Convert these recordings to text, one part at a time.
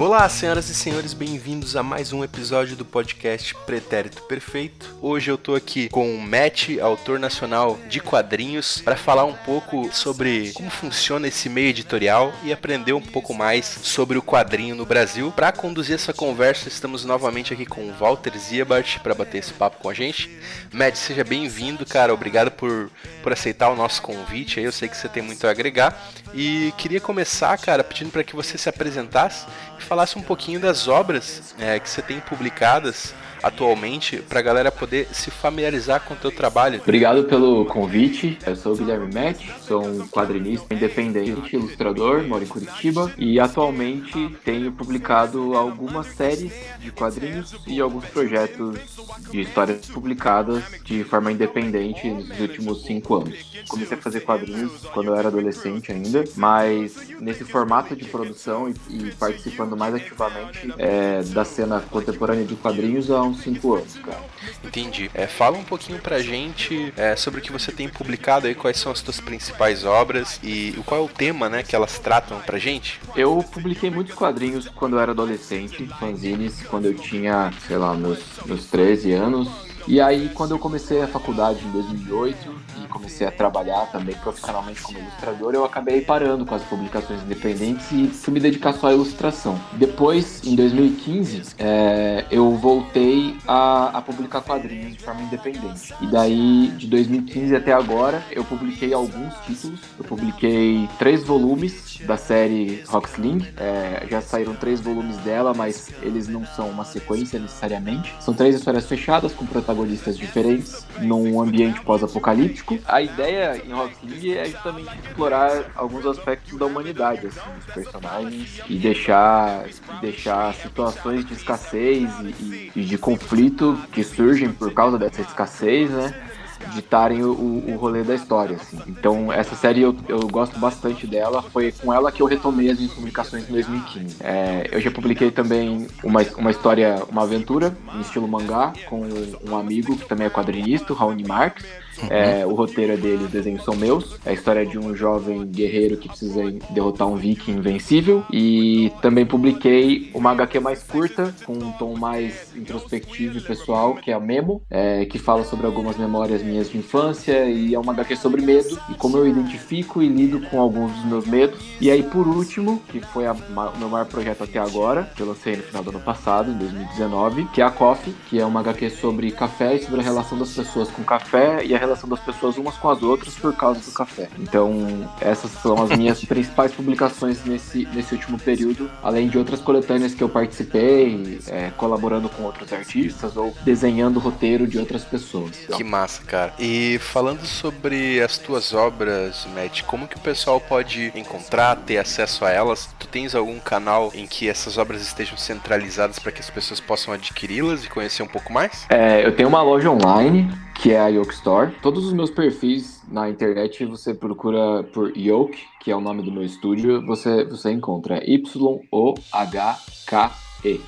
Olá, senhoras e senhores, bem-vindos a mais um episódio do podcast Pretérito Perfeito. Hoje eu tô aqui com o Matt, autor nacional de quadrinhos, para falar um pouco sobre como funciona esse meio editorial e aprender um pouco mais sobre o quadrinho no Brasil. Para conduzir essa conversa, estamos novamente aqui com o Walter Ziebart para bater esse papo com a gente. Matt, seja bem-vindo, cara. Obrigado por, por aceitar o nosso convite. Eu sei que você tem muito a agregar e queria começar, cara, pedindo para que você se apresentasse falasse um pouquinho das obras é, que você tem publicadas atualmente para a galera poder se familiarizar com o teu trabalho. Obrigado pelo convite. Eu sou o Guilherme Matt, sou um quadrinista independente, ilustrador, moro em Curitiba e atualmente tenho publicado algumas séries de quadrinhos e alguns projetos de histórias publicadas de forma independente nos últimos cinco anos. Comecei a fazer quadrinhos quando eu era adolescente ainda, mas nesse formato de produção e, e participando mais ativamente é, da cena contemporânea de quadrinhos há uns cinco anos, cara. Entendi. É, fala um pouquinho pra gente é, sobre o que você tem publicado aí, quais são as suas principais obras e qual é o tema, né, que elas tratam pra gente. Eu publiquei muitos quadrinhos quando eu era adolescente, fanzines, quando eu tinha, sei lá, meus, meus 13 anos. E aí, quando eu comecei a faculdade em 2008, comecei a trabalhar também profissionalmente como ilustrador, eu acabei parando com as publicações independentes e fui me dedicar só à ilustração. Depois, em 2015, é, eu voltei a, a, publicar quadrinhos de forma independente. E daí, de 2015 até agora, eu publiquei alguns títulos. Eu publiquei três volumes da série Rocksling. É, já saíram três volumes dela, mas eles não são uma sequência necessariamente. São três histórias fechadas com protagonistas diferentes, num ambiente pós-apocalíptico a ideia em Rocket League é justamente explorar alguns aspectos da humanidade, assim, dos personagens e deixar, deixar situações de escassez e, e de conflito que surgem por causa dessa escassez, né? ditarem o, o rolê da história. Assim. Então, essa série eu, eu gosto bastante dela. Foi com ela que eu retomei as minhas publicações em 2015. É, eu já publiquei também uma, uma história, uma aventura em estilo mangá com um amigo que também é quadrinista, Raoni Marques. É, o roteiro é dele, os desenhos são meus. É a história de um jovem guerreiro que precisa derrotar um viking invencível. E também publiquei uma HQ mais curta, com um tom mais introspectivo e pessoal, que é a Memo, é, que fala sobre algumas memórias minhas de infância. E é uma HQ sobre medo e como eu identifico e lido com alguns dos meus medos. E aí, por último, que foi o meu maior projeto até agora, que eu lancei no final do ano passado, em 2019, que é a Coffee, que é uma HQ sobre café e sobre a relação das pessoas com café e a relação das pessoas umas com as outras por causa do café. Então, essas são as minhas principais publicações nesse, nesse último período, além de outras coletâneas que eu participei, é, colaborando com outros artistas ou desenhando o roteiro de outras pessoas. Que massa, cara. E falando sobre as tuas obras, Matt, como que o pessoal pode encontrar, ter acesso a elas? Tu tens algum canal em que essas obras estejam centralizadas para que as pessoas possam adquiri-las e conhecer um pouco mais? É, eu tenho uma loja online que é a Yoke Store. Todos os meus perfis na internet você procura por Yoke, que é o nome do meu estúdio, você, você encontra Y-O-H-K-E.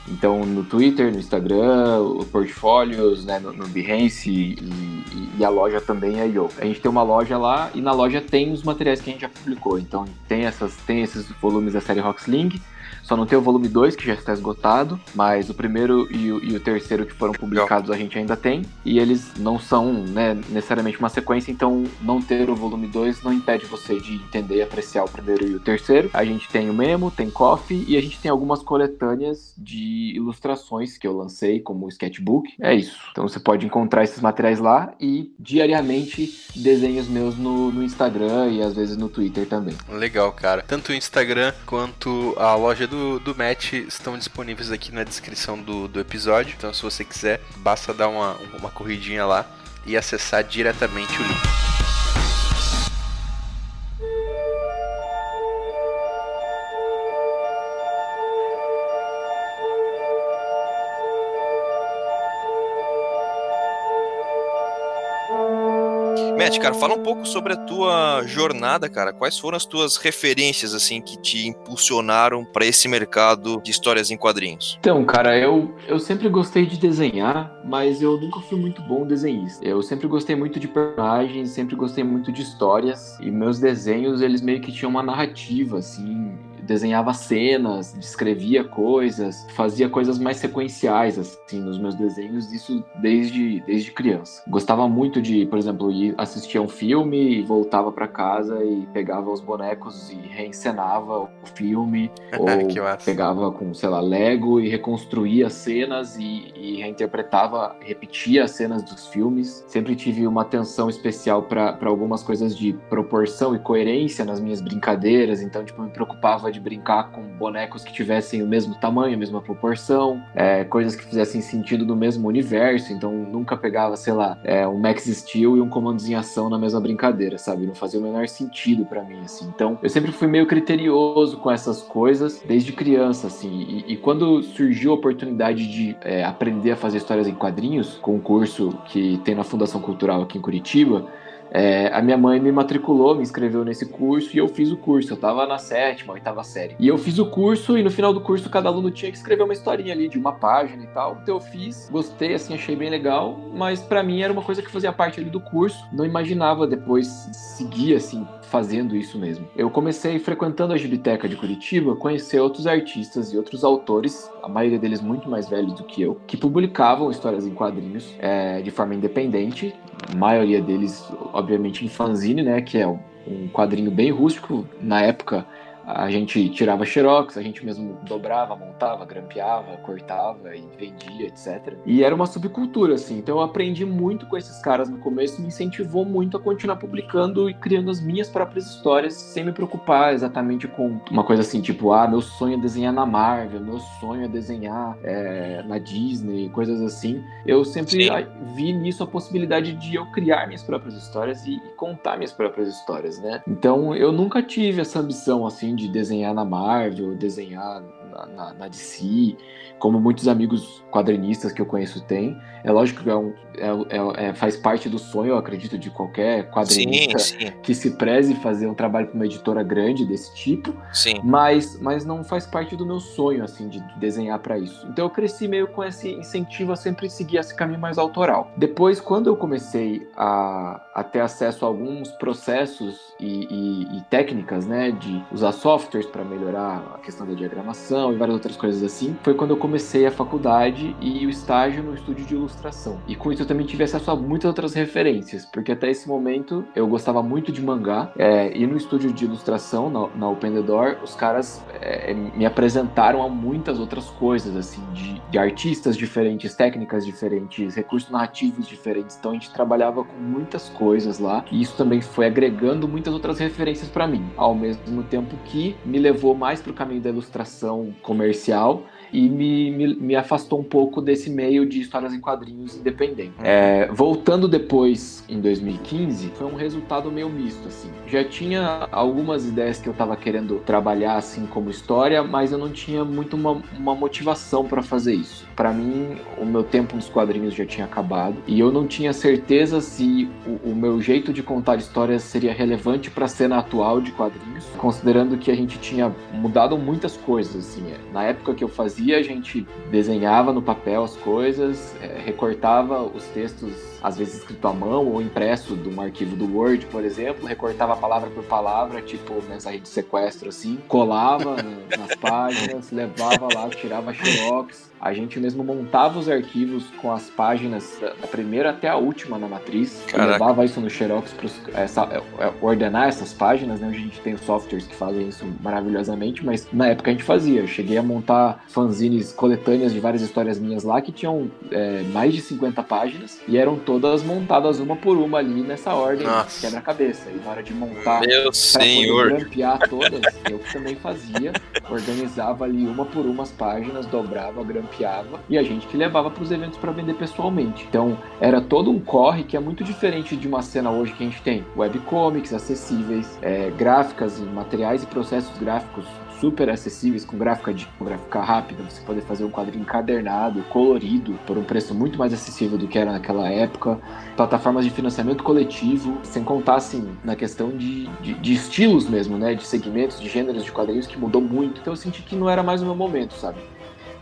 Então no Twitter, no Instagram, o Portfólios, né, no, no Behance e, e, e, a loja também é Yoke. A gente tem uma loja lá e na loja tem os materiais que a gente já publicou. Então tem, essas, tem esses volumes da série Rocksling, só não tem o volume 2, que já está esgotado, mas o primeiro e o, e o terceiro que foram publicados a gente ainda tem. E eles não são né, necessariamente uma sequência, então não ter o volume 2 não impede você de entender e apreciar o primeiro e o terceiro. A gente tem o Memo, tem Coffee e a gente tem algumas coletâneas de ilustrações que eu lancei, como o sketchbook. É isso. Então você pode encontrar esses materiais lá e diariamente desenhos meus no, no Instagram e às vezes no Twitter também. Legal, cara. Tanto o Instagram quanto a loja do, do match estão disponíveis aqui na descrição do, do episódio. Então, se você quiser, basta dar uma, uma corridinha lá e acessar diretamente o link. Cara, fala um pouco sobre a tua jornada, cara. Quais foram as tuas referências, assim, que te impulsionaram para esse mercado de histórias em quadrinhos? Então, cara, eu, eu sempre gostei de desenhar, mas eu nunca fui muito bom desenhista. Eu sempre gostei muito de personagens, sempre gostei muito de histórias, e meus desenhos, eles meio que tinham uma narrativa, assim, desenhava cenas, descrevia coisas, fazia coisas mais sequenciais assim nos meus desenhos, isso desde desde criança. Gostava muito de, por exemplo, ir assistir a um filme e voltava para casa e pegava os bonecos e reencenava o filme ou pegava com, sei lá, Lego e reconstruía cenas e, e reinterpretava, repetia as cenas dos filmes. Sempre tive uma atenção especial para algumas coisas de proporção e coerência nas minhas brincadeiras, então tipo me preocupava de brincar com bonecos que tivessem o mesmo tamanho, a mesma proporção, é, coisas que fizessem sentido no mesmo universo. Então nunca pegava, sei lá, é, um Max Steel e um comandos em ação na mesma brincadeira, sabe? Não fazia o menor sentido para mim, assim. Então eu sempre fui meio criterioso com essas coisas desde criança, assim. E, e quando surgiu a oportunidade de é, aprender a fazer histórias em quadrinhos, com um curso que tem na Fundação Cultural aqui em Curitiba, é, a minha mãe me matriculou, me inscreveu nesse curso e eu fiz o curso. Eu tava na sétima, oitava série. E eu fiz o curso e no final do curso cada aluno tinha que escrever uma historinha ali de uma página e tal. Então eu fiz, gostei, assim, achei bem legal, mas para mim era uma coisa que fazia parte ali do curso. Não imaginava depois seguir assim fazendo isso mesmo. Eu comecei frequentando a Gibiteca de Curitiba, conhecer outros artistas e outros autores, a maioria deles muito mais velhos do que eu, que publicavam histórias em quadrinhos é, de forma independente, a maioria deles, obviamente, em fanzine, né, que é um quadrinho bem rústico. Na época a gente tirava xerox, a gente mesmo dobrava, montava, grampeava, cortava e vendia, etc. E era uma subcultura, assim. Então eu aprendi muito com esses caras no começo me incentivou muito a continuar publicando e criando as minhas próprias histórias sem me preocupar exatamente com uma coisa assim, tipo, ah, meu sonho é desenhar na Marvel, meu sonho é desenhar é, na Disney, coisas assim. Eu sempre Sim. vi nisso a possibilidade de eu criar minhas próprias histórias e, e contar minhas próprias histórias, né? Então eu nunca tive essa ambição, assim, de desenhar na Marvel, desenhar na, na, na DC, como muitos amigos quadrinistas que eu conheço têm. É lógico que é um, é, é, é, faz parte do sonho, eu acredito, de qualquer quadrinista sim, sim. que se preze fazer um trabalho para uma editora grande desse tipo. Sim. Mas, mas não faz parte do meu sonho, assim, de desenhar para isso. Então eu cresci meio com esse incentivo a sempre seguir esse caminho mais autoral. Depois, quando eu comecei a, a ter acesso a alguns processos e, e, e técnicas, né, de usar softwares para melhorar a questão da diagramação e várias outras coisas assim, foi quando eu comecei a faculdade e o estágio no estúdio de ilustração. E com isso eu também tive acesso a muitas outras referências, porque até esse momento eu gostava muito de mangá, é, e no estúdio de ilustração, na, na Open the Door, os caras é, me apresentaram a muitas outras coisas, assim, de, de artistas diferentes, técnicas diferentes, recursos narrativos diferentes. Então a gente trabalhava com muitas coisas lá, e isso também foi agregando muitas outras referências para mim, ao mesmo tempo que me levou mais para o caminho da ilustração comercial e me, me, me, afastou um pouco desse meio de histórias em quadrinhos independente. Uhum. É, voltando depois, em 2015, foi um resultado meio misto, assim. Já tinha algumas ideias que eu estava querendo trabalhar, assim, como história, mas eu não tinha muito uma, uma motivação para fazer isso. Para mim, o meu tempo nos quadrinhos já tinha acabado e eu não tinha certeza se o, o meu jeito de contar histórias seria relevante para a cena atual de quadrinhos, considerando que a gente tinha mudado muitas coisas, assim. Na época que eu fazia a gente desenhava no papel as coisas, é, recortava os textos às vezes escrito à mão ou impresso de um arquivo do Word, por exemplo, recortava palavra por palavra, tipo mensagem de sequestro assim, colava nas páginas, levava lá, tirava xerox, a gente mesmo montava os arquivos com as páginas da primeira até a última na matriz, levava isso no xerox para é, ordenar essas páginas, né? Hoje a gente tem softwares que fazem isso maravilhosamente, mas na época a gente fazia. Eu cheguei a montar fanzines coletâneas de várias histórias minhas lá que tinham é, mais de 50 páginas e eram todas montadas uma por uma ali nessa ordem quebra-cabeça. E na hora de montar, Meu senhor. grampear todas, eu também fazia, organizava ali uma por uma as páginas, dobrava, grampeava, e a gente que levava para os eventos para vender pessoalmente. Então, era todo um corre que é muito diferente de uma cena hoje que a gente tem webcomics acessíveis, é, gráficas materiais e processos gráficos super acessíveis, com gráfica, de, com gráfica rápida rápida, você poder fazer um quadrinho encadernado, colorido, por um preço muito mais acessível do que era naquela época, plataformas de financiamento coletivo, sem contar, assim, na questão de, de, de estilos mesmo, né, de segmentos, de gêneros de quadrinhos que mudou muito, então eu senti que não era mais o meu momento, sabe?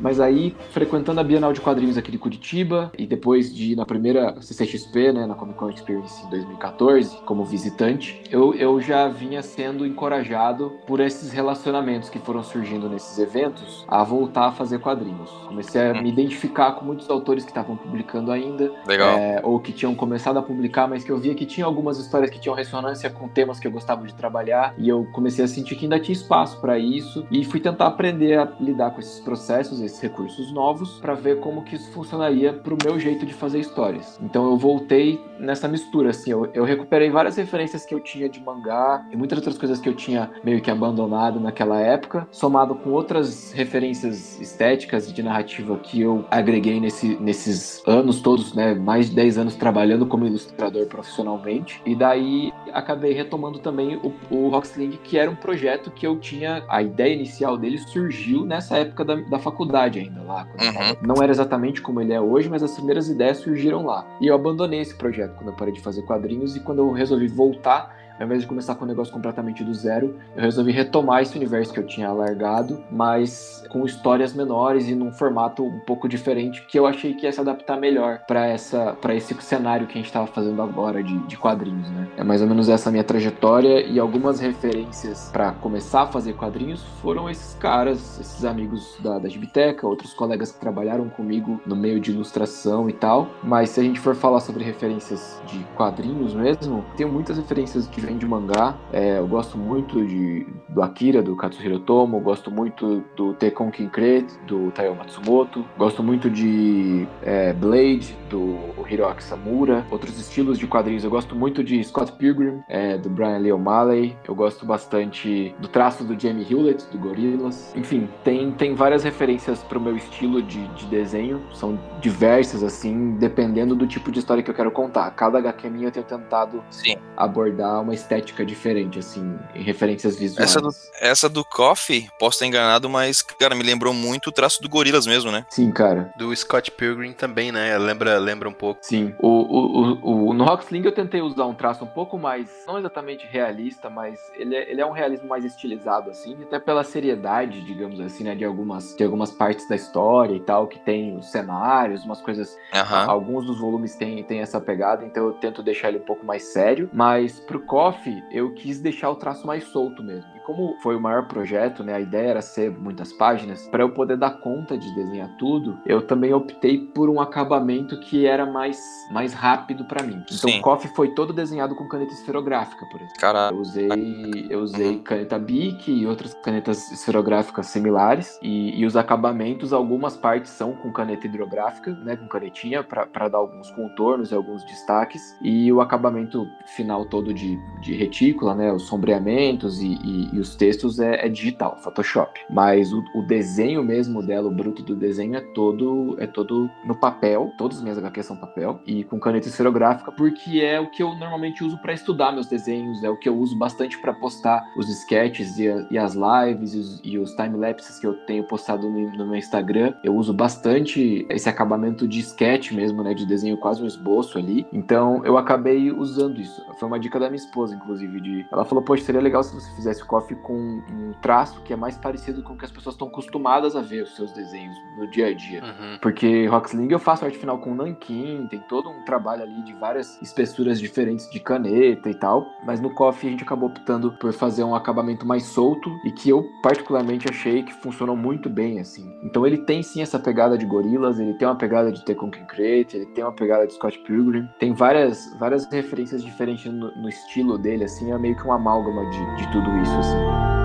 Mas aí, frequentando a Bienal de Quadrinhos aqui de Curitiba, e depois de ir na primeira CCXP, né, na Comic Con Experience em 2014, como visitante, eu, eu já vinha sendo encorajado por esses relacionamentos que foram surgindo nesses eventos a voltar a fazer quadrinhos. Comecei a me identificar com muitos autores que estavam publicando ainda, é, ou que tinham começado a publicar, mas que eu via que tinha algumas histórias que tinham ressonância com temas que eu gostava de trabalhar, e eu comecei a sentir que ainda tinha espaço para isso, e fui tentar aprender a lidar com esses processos, esses recursos novos para ver como que isso funcionaria para o meu jeito de fazer histórias. Então eu voltei nessa mistura, assim, eu, eu recuperei várias referências que eu tinha de mangá e muitas outras coisas que eu tinha meio que abandonado naquela época, somado com outras referências estéticas e de narrativa que eu agreguei nesse, nesses anos todos, né, mais de 10 anos trabalhando como ilustrador profissionalmente, e daí acabei retomando também o, o Rocksling, que era um projeto que eu tinha, a ideia inicial dele surgiu nessa época da, da faculdade ainda lá. Uhum. Não era exatamente como ele é hoje, mas as primeiras ideias surgiram lá. E eu abandonei esse projeto quando eu parei de fazer quadrinhos e quando eu resolvi voltar ao invés de começar com um negócio completamente do zero, eu resolvi retomar esse universo que eu tinha largado, mas com histórias menores e num formato um pouco diferente que eu achei que ia se adaptar melhor para essa para esse cenário que a gente estava fazendo agora de, de quadrinhos, né? É mais ou menos essa minha trajetória e algumas referências para começar a fazer quadrinhos foram esses caras, esses amigos da, da Gibiteca, outros colegas que trabalharam comigo no meio de ilustração e tal. Mas se a gente for falar sobre referências de quadrinhos mesmo, tem muitas referências de mangá. É, eu gosto muito de, do Akira, do Katsuhiro Tomo, gosto muito do Tekkon Kinkret, do Taiyo Matsumoto, gosto muito de é, Blade, do Hiroaki Samura, outros estilos de quadrinhos. Eu gosto muito de Scott Pilgrim, é, do Brian Lee O'Malley, eu gosto bastante do traço do Jamie Hewlett, do Gorillaz. Enfim, tem, tem várias referências para o meu estilo de, de desenho, são diversas, assim, dependendo do tipo de história que eu quero contar. Cada HQ minha eu tenho tentado Sim. abordar uma estética diferente, assim, em referências visuais. Essa do, essa do Coffee, posso estar enganado, mas, cara, me lembrou muito o traço do Gorilas mesmo, né? Sim, cara. Do Scott Pilgrim também, né? Lembra, lembra um pouco. Sim. O, o, o, o no Rocksling eu tentei usar um traço um pouco mais, não exatamente realista, mas ele é, ele é um realismo mais estilizado, assim, até pela seriedade, digamos assim, né? De algumas, de algumas partes da história e tal, que tem os cenários, umas coisas. Uhum. Alguns dos volumes têm, têm essa pegada, então eu tento deixar ele um pouco mais sério. Mas pro Coffee, eu quis deixar o traço mais solto mesmo. Como foi o maior projeto, né, a ideia era ser muitas páginas, para eu poder dar conta de desenhar tudo, eu também optei por um acabamento que era mais, mais rápido para mim. Então, o Coffee foi todo desenhado com caneta esferográfica, por exemplo. Caralho. Eu usei, eu usei uhum. caneta Bic e outras canetas esferográficas similares, e, e, os acabamentos, algumas partes são com caneta hidrográfica, né, com canetinha, para dar alguns contornos e alguns destaques, e o acabamento final todo de, de retícula, né, os sombreamentos e, e, os textos é, é, digital, Photoshop. Mas o, o, desenho mesmo dela, o bruto do desenho é todo é todo no papel, todas as minhas HQs são papel e com caneta esferográfica, porque é o que eu normalmente uso para estudar meus desenhos, é o que eu uso bastante para postar os sketches e, a, e as lives e os, e os time-lapses que eu tenho postado no, no, meu Instagram. Eu uso bastante esse acabamento de sketch mesmo, né, de desenho quase um esboço ali. Então eu acabei usando isso. Foi uma dica da minha esposa, inclusive, de ela falou: "Poxa, seria legal se você fizesse o coffee com um traço que é mais parecido com o que as pessoas estão acostumadas a ver os seus desenhos no dia a dia. Uhum. Porque Rocksling eu faço arte final com nanquim, tem todo um trabalho ali de várias espessuras diferentes de caneta e tal, mas no Coffee a gente acabou optando por fazer um acabamento mais solto e que eu particularmente achei que funcionou muito bem assim. Então ele tem sim essa pegada de gorilas, ele tem uma pegada de Tekken Crate, ele tem uma pegada de Scott Pilgrim, tem várias várias referências diferentes no, no estilo dele assim, é meio que uma amálgama de, de tudo isso assim. us.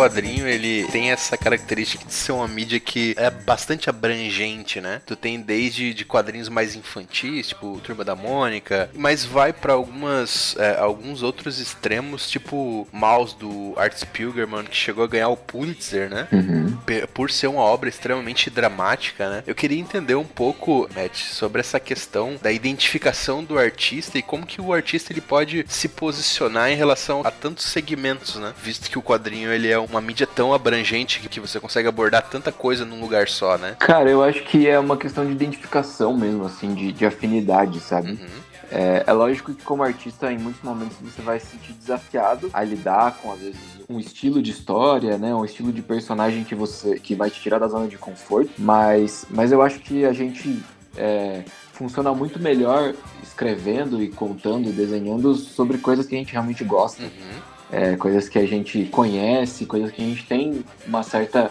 Quadrinho, ele tem essa característica de ser uma mídia que é bastante abrangente, né? Tu tem desde de quadrinhos mais infantis, tipo Turma da Mônica, mas vai para algumas é, alguns outros extremos, tipo Mouse do Art Spiegelman, que chegou a ganhar o Pulitzer, né? Uhum. Por ser uma obra extremamente dramática, né? Eu queria entender um pouco, Matt, sobre essa questão da identificação do artista e como que o artista ele pode se posicionar em relação a tantos segmentos, né? Visto que o quadrinho ele é uma mídia tão abrangente que você consegue abordar tanta coisa num lugar só, né? Cara, eu acho que é uma questão de identificação mesmo, assim, de, de afinidade, sabe? Uhum. É, é, lógico que como artista, em muitos momentos você vai se sentir desafiado a lidar com, às vezes, um estilo de história, né? Um estilo de personagem que você que vai te tirar da zona de conforto. Mas, mas eu acho que a gente é, funciona muito melhor escrevendo e contando e desenhando sobre coisas que a gente realmente gosta. Uhum. É, coisas que a gente conhece, coisas que a gente tem uma certa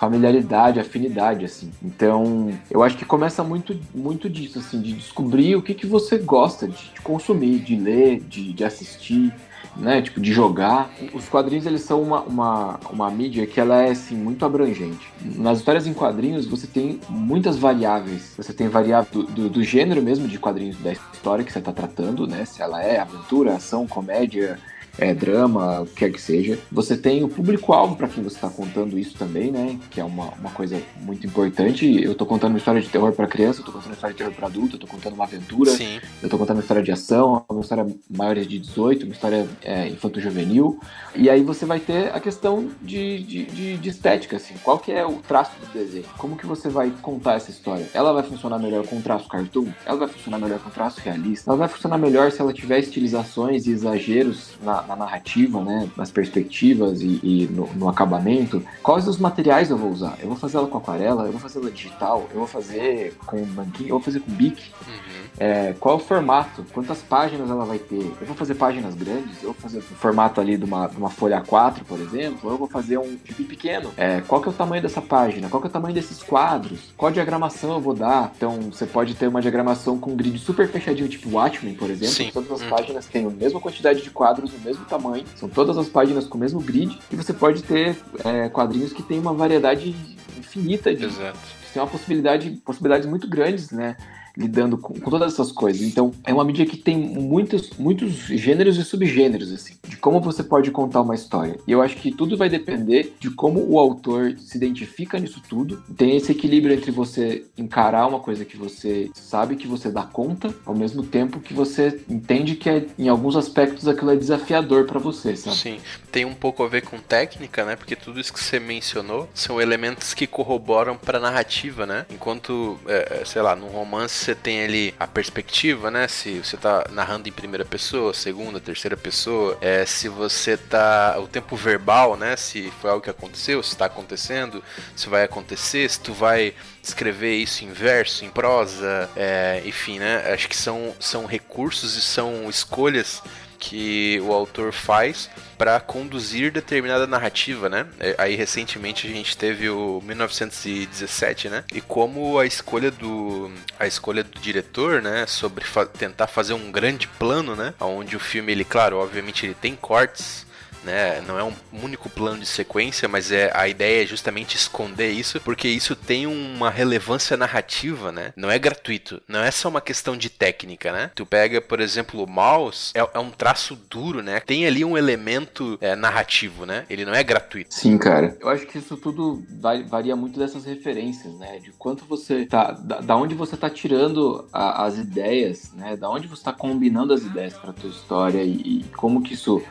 familiaridade, afinidade, assim. Então, eu acho que começa muito, muito disso, assim, de descobrir o que, que você gosta de, de consumir, de ler, de, de assistir, né, tipo, de jogar. Os quadrinhos, eles são uma, uma, uma mídia que ela é, assim, muito abrangente. Nas histórias em quadrinhos, você tem muitas variáveis. Você tem variável do, do, do gênero mesmo de quadrinhos da história que você está tratando, né, se ela é aventura, ação, comédia, é, drama, o que quer que seja. Você tem o público-alvo para quem você está contando isso também, né? Que é uma, uma coisa muito importante. Eu estou contando uma história de terror para criança, eu tô contando uma história de terror para adulto, eu tô contando uma aventura, Sim. eu tô contando uma história de ação, uma história maiores de 18, uma história é, infanto-juvenil. E aí você vai ter a questão de, de, de, de, estética, assim. Qual que é o traço do desenho? Como que você vai contar essa história? Ela vai funcionar melhor com traço cartoon? Ela vai funcionar melhor com traço realista? Ela vai funcionar melhor se ela tiver estilizações e exageros na, na narrativa, né? Nas perspectivas e, e no, no, acabamento. Quais os materiais eu vou usar? Eu vou fazer ela com aquarela? Eu vou fazer ela digital? Eu vou fazer com banquinho? Eu vou fazer com bic? Uhum. É, qual o formato? Quantas páginas ela vai ter? Eu vou fazer páginas grandes? Eu vou fazer o formato ali de uma, de uma folha A4, por exemplo? Ou eu vou fazer um tipo pequeno? É, qual que é o tamanho dessa página? Qual que é o tamanho desses quadros? Qual diagramação eu vou dar? Então, você pode ter uma diagramação com um grid super fechadinho, tipo Watchmen, por exemplo. Sim. Todas as Hum. páginas têm a mesma quantidade de quadros, o mesmo tamanho. São todas as páginas com o mesmo grid. E você pode ter é, quadrinhos que têm uma variedade infinita de, Exato. tem uma possibilidade, possibilidades muito grandes, né? Lidando com, com, todas essas coisas. Então, é uma mídia que tem muitos, muitos gêneros e subgêneros, assim, de como você pode contar uma história. E eu acho que tudo vai depender de como o autor se identifica nisso tudo. Tem esse equilíbrio entre você encarar uma coisa que você sabe que você dá conta, ao mesmo tempo que você entende que é, em alguns aspectos aquilo é desafiador para você, sabe? Sim, tem um pouco a ver com técnica, né? Porque tudo isso que você mencionou são elementos que corroboram para narrativa, né? Enquanto, é, sei lá, num romance você tem ali a perspectiva, né? Se você tá narrando em primeira pessoa, segunda, terceira pessoa, é, se você tá. o tempo verbal, né? Se foi algo que aconteceu, se está acontecendo, se vai acontecer, se tu vai escrever isso em verso, em prosa, é, enfim, né? Acho que são, são recursos e são escolhas que o autor faz para conduzir determinada narrativa, né? Aí recentemente a gente teve o 1917, né? E como a escolha do a escolha do diretor, né, sobre fa tentar fazer um grande plano, né, onde o filme ele, claro, obviamente ele tem cortes né? Não é um único plano de sequência, mas é a ideia é justamente esconder isso, porque isso tem uma relevância narrativa, né? Não é gratuito, não é só uma questão de técnica, né? Tu pega, por exemplo, o mouse, é, é um traço duro, né? Tem ali um elemento é, narrativo, né? Ele não é gratuito. Sim, cara. Eu acho que isso tudo varia muito dessas referências, né? De quanto você tá, da, da onde você tá tirando a, as ideias, né? Da onde você tá combinando as ideias para tua história e, e como que isso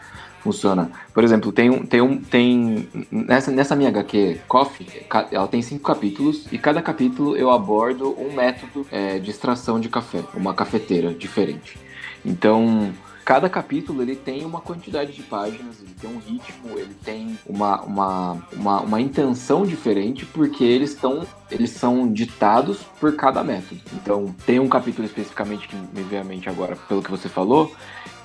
funciona. Por exemplo, tem um. Tem um tem, nessa, nessa minha HQ Coffee, ela tem cinco capítulos e cada capítulo eu abordo um método é, de extração de café, uma cafeteira diferente. Então, cada capítulo ele tem uma quantidade de páginas, ele tem um ritmo, ele tem uma, uma, uma, uma intenção diferente, porque eles estão eles são ditados por cada método. Então, tem um capítulo especificamente que me veio à mente agora, pelo que você falou,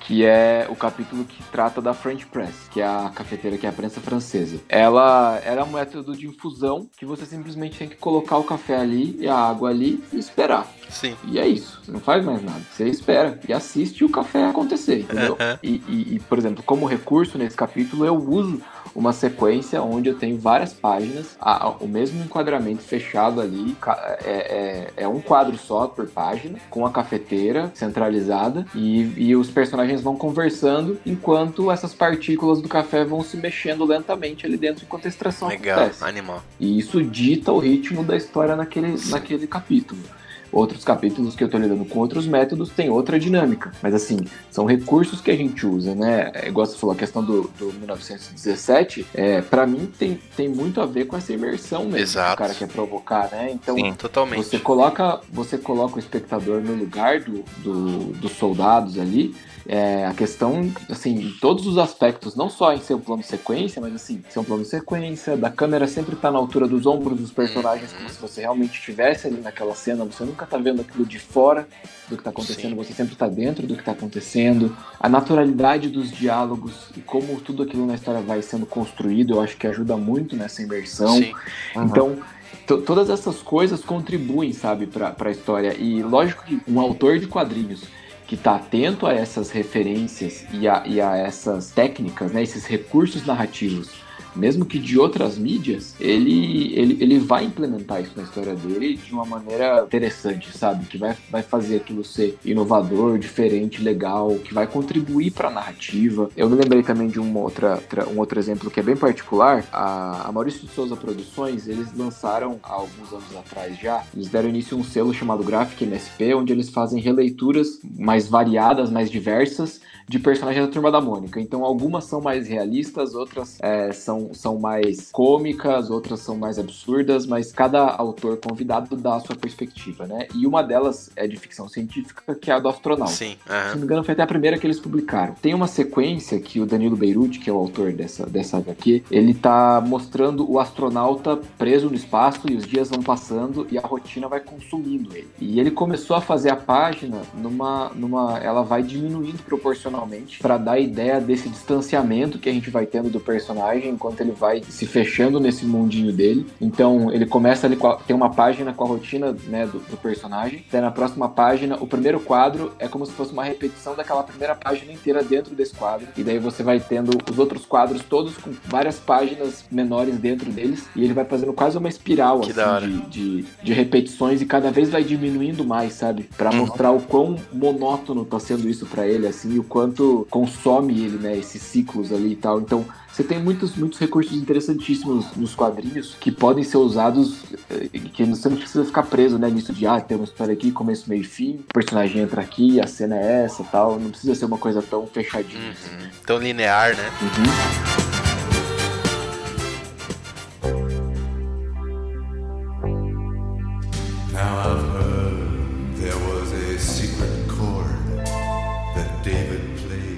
que é o capítulo que trata da French Press, que é a cafeteira que é a prensa francesa. Ela era um método de infusão que você simplesmente tem que colocar o café ali e a água ali e esperar. Sim. E é isso, você não faz mais nada. Você espera e assiste o café acontecer, entendeu? Uhum. E, e, e, por exemplo, como recurso nesse capítulo, eu uso uma sequência onde eu tenho várias páginas, a, a, o mesmo enquadramento fechado ali, é, é, é, um quadro só por página, com a cafeteira centralizada, e, e os personagens vão conversando enquanto essas partículas do café vão se mexendo lentamente ali dentro enquanto a extração Legal, acontece. animal. E isso dita o ritmo da história naquele, naquele capítulo. Outros capítulos que eu tô lidando com outros métodos tem outra dinâmica. Mas assim, são recursos que a gente usa, né? É, igual você falou, a questão do, do 1917, é, para mim tem, tem muito a ver com essa imersão mesmo Exato. que o cara quer provocar, né? Então, Sim, totalmente. você coloca, você coloca o espectador no lugar do, do dos soldados ali é, a questão, assim, em todos os aspectos, não só em ser um plano de sequência, mas assim, ser um plano de sequência, da câmera sempre estar tá na altura dos ombros dos personagens, como se você realmente estivesse ali naquela cena, você nunca tá vendo aquilo de fora do que tá acontecendo, Sim. você sempre tá dentro do que tá acontecendo. A naturalidade dos diálogos e como tudo aquilo na história vai sendo construído, eu acho que ajuda muito nessa imersão. Sim. Então, todas essas coisas contribuem, sabe, para a história. E lógico que um autor de quadrinhos que está atento a essas referências e a, e a essas técnicas, né, esses recursos narrativos mesmo que de outras mídias, ele, ele, ele vai implementar isso na história dele de uma maneira interessante, sabe? Que vai, vai fazer aquilo ser inovador, diferente, legal, que vai contribuir para a narrativa. Eu me lembrei também de uma outra, um outro exemplo que é bem particular. A, a Maurício de Souza Produções, eles lançaram há alguns anos atrás já, eles deram início a um selo chamado Graphic MSP, onde eles fazem releituras mais variadas, mais diversas de personagens da Turma da Mônica. Então, algumas são mais realistas, outras é, são, são mais cômicas, outras são mais absurdas, mas cada autor convidado dá a sua perspectiva, né? E uma delas é de ficção científica, que é a do astronauta. Sim. Uhum. Se não me engano, foi até a primeira que eles publicaram. Tem uma sequência que o Danilo Beirute, que é o autor dessa, dessa HQ, ele tá mostrando o astronauta preso no espaço e os dias vão passando e a rotina vai consumindo ele. E ele começou a fazer a página numa. numa ela vai diminuindo proporcionalmente para dar a ideia desse distanciamento que a gente vai tendo do personagem enquanto ele vai se fechando nesse mundinho dele. Então ele começa ali, a, tem uma página com a rotina né, do, do personagem, daí na próxima página, o primeiro quadro é como se fosse uma repetição daquela primeira página inteira dentro desse quadro, e daí você vai tendo os outros quadros todos com várias páginas menores dentro deles, e ele vai fazendo quase uma espiral assim, de, de, de, repetições e cada vez vai diminuindo mais, sabe? para uhum. mostrar o quão monótono tá sendo isso para ele, assim, e o quão quanto consome ele, né? Esses ciclos ali e tal. Então, você tem muitos, muitos recursos interessantíssimos nos quadrinhos que podem ser usados, eh, que você não precisa ficar preso, né? Nisso de, ah, tem uma história aqui, começo, meio e fim, o personagem entra aqui, a cena é essa tal. Não precisa ser uma coisa tão fechadinha. Uhum. Assim. Tão linear, né? Uhum.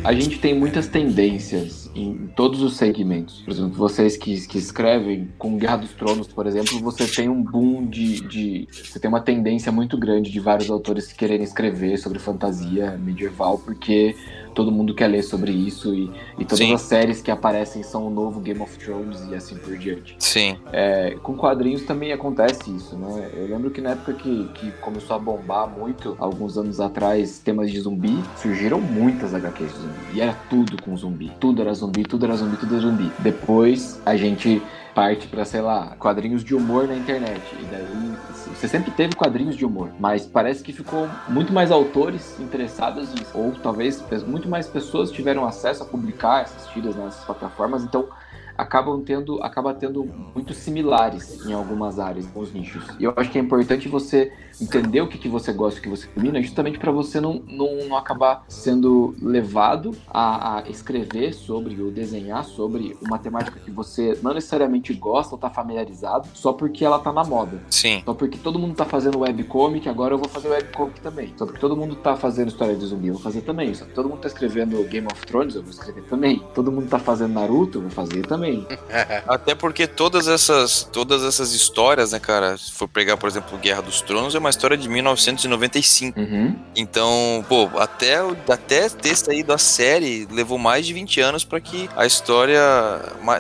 A gente tem muitas tendências em todos os segmentos. Por exemplo, vocês que, que escrevem com Guerra dos Tronos, por exemplo, você tem um boom de, de. Você tem uma tendência muito grande de vários autores quererem escrever sobre fantasia medieval, porque todo mundo quer ler sobre isso e, e todas Sim. as séries que aparecem são o novo Game of Thrones e assim por diante. Sim. É, com quadrinhos também acontece isso, né? Eu lembro que na época que, que começou a bombar muito, alguns anos atrás, temas de zumbi, surgiram muitas HQs de zumbi. E era tudo com zumbi. Tudo era zumbi, tudo era zumbi, tudo era zumbi. Depois a gente parte para, sei lá, quadrinhos de humor na internet. E daí você sempre teve quadrinhos de humor, mas parece que ficou muito mais autores interessados nisso. Ou talvez muito mais pessoas tiveram acesso a publicar essas tiras nessas plataformas, então acabam tendo, acaba tendo muito similares em algumas áreas, alguns nichos. E eu acho que é importante você entender o que, que você gosta, o que você domina, justamente para você não, não, não, acabar sendo levado a, a, escrever sobre ou desenhar sobre uma temática que você não necessariamente gosta ou tá familiarizado, só porque ela tá na moda. Sim. Só porque todo mundo tá fazendo webcomic, agora eu vou fazer webcomic também. Só porque todo mundo tá fazendo história de zumbi, eu vou fazer também. Só que todo mundo tá escrevendo Game of Thrones, eu vou escrever também. Todo mundo tá fazendo Naruto, eu vou fazer também também. Até porque todas essas, todas essas histórias, né, cara, se for pegar, por exemplo, Guerra dos Tronos, é uma história de 1995. Uhum. Então, pô, até, até ter saído a série, levou mais de 20 anos para que a história.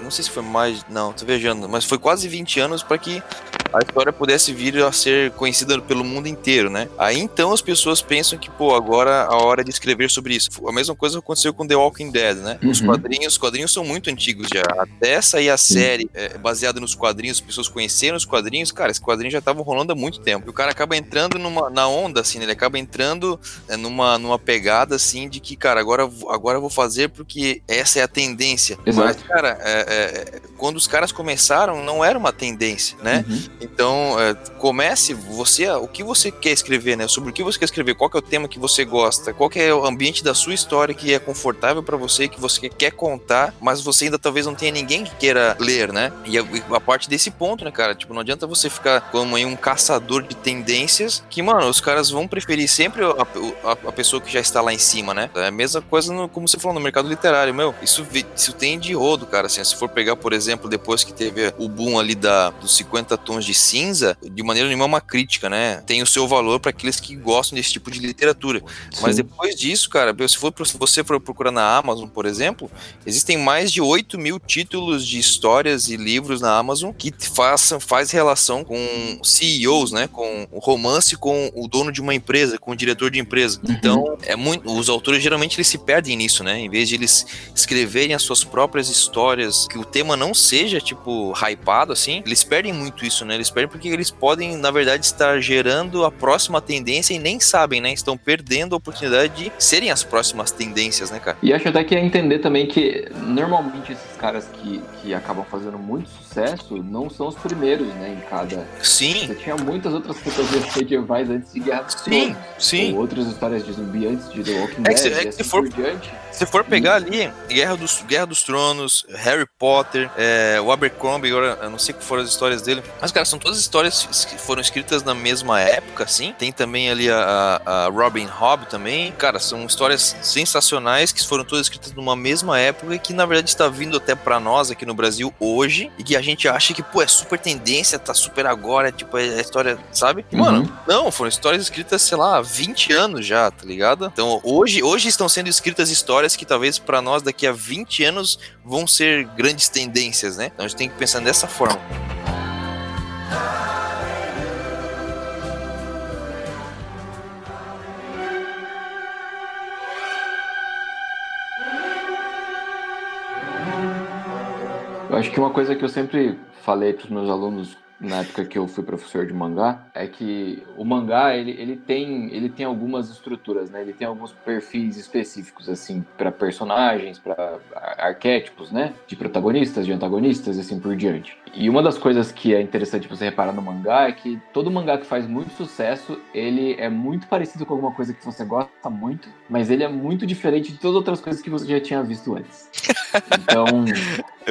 Não sei se foi mais. Não, tô viajando, mas foi quase 20 anos para que a história pudesse vir a ser conhecida pelo mundo inteiro, né? Aí então as pessoas pensam que, pô, agora a hora de escrever sobre isso. A mesma coisa aconteceu com The Walking Dead, né? Os Uhum. quadrinhos, os quadrinhos são muito antigos já. Até sair a série é, baseada nos quadrinhos, as pessoas conheceram os quadrinhos, cara, esses quadrinhos já estavam rolando há muito tempo. E o cara acaba entrando numa, na onda, assim, né? Ele acaba entrando é, numa, numa pegada, assim, de que, cara, agora, eu vou- agora eu vou fazer porque essa é a tendência. Exato. Mas, cara, é, é, quando os caras começaram, não era uma tendência, né? Uhum. Então, é, comece você, o que você quer escrever, né? Sobre o que você quer escrever, qual que é o tema que você gosta, qual que é o ambiente da sua história que é confortável pra você, que você quer contar, mas você ainda talvez não tenha ninguém que queira ler, né? E a, a parte desse ponto, né, cara? Tipo, não adianta você ficar como aí um caçador de tendências, que, mano, os caras vão preferir sempre a, a- a pessoa que já está lá em cima, né? É a mesma coisa, no- como você falou, no mercado literário, meu. Isso, isso tem de rodo, cara. Assim, se for pegar, por exemplo, depois que teve o boom ali da, dos 50 tons de cinza, de maneira nenhuma é uma crítica, né? Tem o seu valor para aqueles que gostam desse tipo de literatura. Mas Sim. depois disso, cara, se, for, se você for procurar na Amazon, por exemplo, existem mais de 8 mil títulos de histórias e livros na Amazon que façam, faz relação com CEOs, né? Com o romance com o dono de uma empresa, com o diretor de empresa. Uhum. Então, é muito. Os autores geralmente eles se perdem nisso, né? Em vez de eles escreverem as suas próprias histórias, que o tema não seja, tipo, hypado, assim, eles perdem muito isso, né? Eles perdem porque eles podem, na verdade, estar gerando a próxima tendência e nem sabem, né? Estão perdendo a oportunidade de serem as próximas tendências, né, cara? E acho até que é entender também que normalmente esses caras que, que acabam fazendo muito sucesso não são os primeiros, né, em cada... Sim, Você tinha muitas outras fantasias medievais antes de Guerra dos sim, Tronos. sim. Ou outras histórias de zumbi antes de The Walking É que Dead, se- é que assim se for- diante. Se for pegar ali, Guerra dos, Guerra dos Tronos, Harry Potter, é, o Abercrombie, agora eu não sei que foram as histórias dele, mas, cara, são todas histórias que foram escritas na mesma época, assim. Tem também ali a, a- Robin Hood também. Cara, são histórias sensacionais que foram todas escritas numa mesma época e que, na verdade, está vindo até pra nós aqui no Brasil hoje e que a gente acha que, pô, é super tendência, tá super agora, tipo, é a história, sabe? Mano, Uhum. não, foram histórias escritas, sei lá, há 20 anos já, tá ligado? Então, hoje, hoje estão sendo escritas histórias que talvez pra nós daqui a 20 anos vão ser grandes tendências, né? Então a gente tem que pensar dessa forma. Eu acho que uma coisa que eu sempre falei para os meus alunos na época que eu fui professor de mangá é que o mangá ele, ele tem ele tem algumas estruturas, né? Ele tem alguns perfis específicos assim para personagens, para arquétipos, né? De protagonistas, de antagonistas e assim por diante. E uma das coisas que é interessante você reparar no mangá é que todo mangá que faz muito sucesso, ele é muito parecido com alguma coisa que você gosta muito, mas ele é muito diferente de todas as outras coisas que você já tinha visto antes. Então,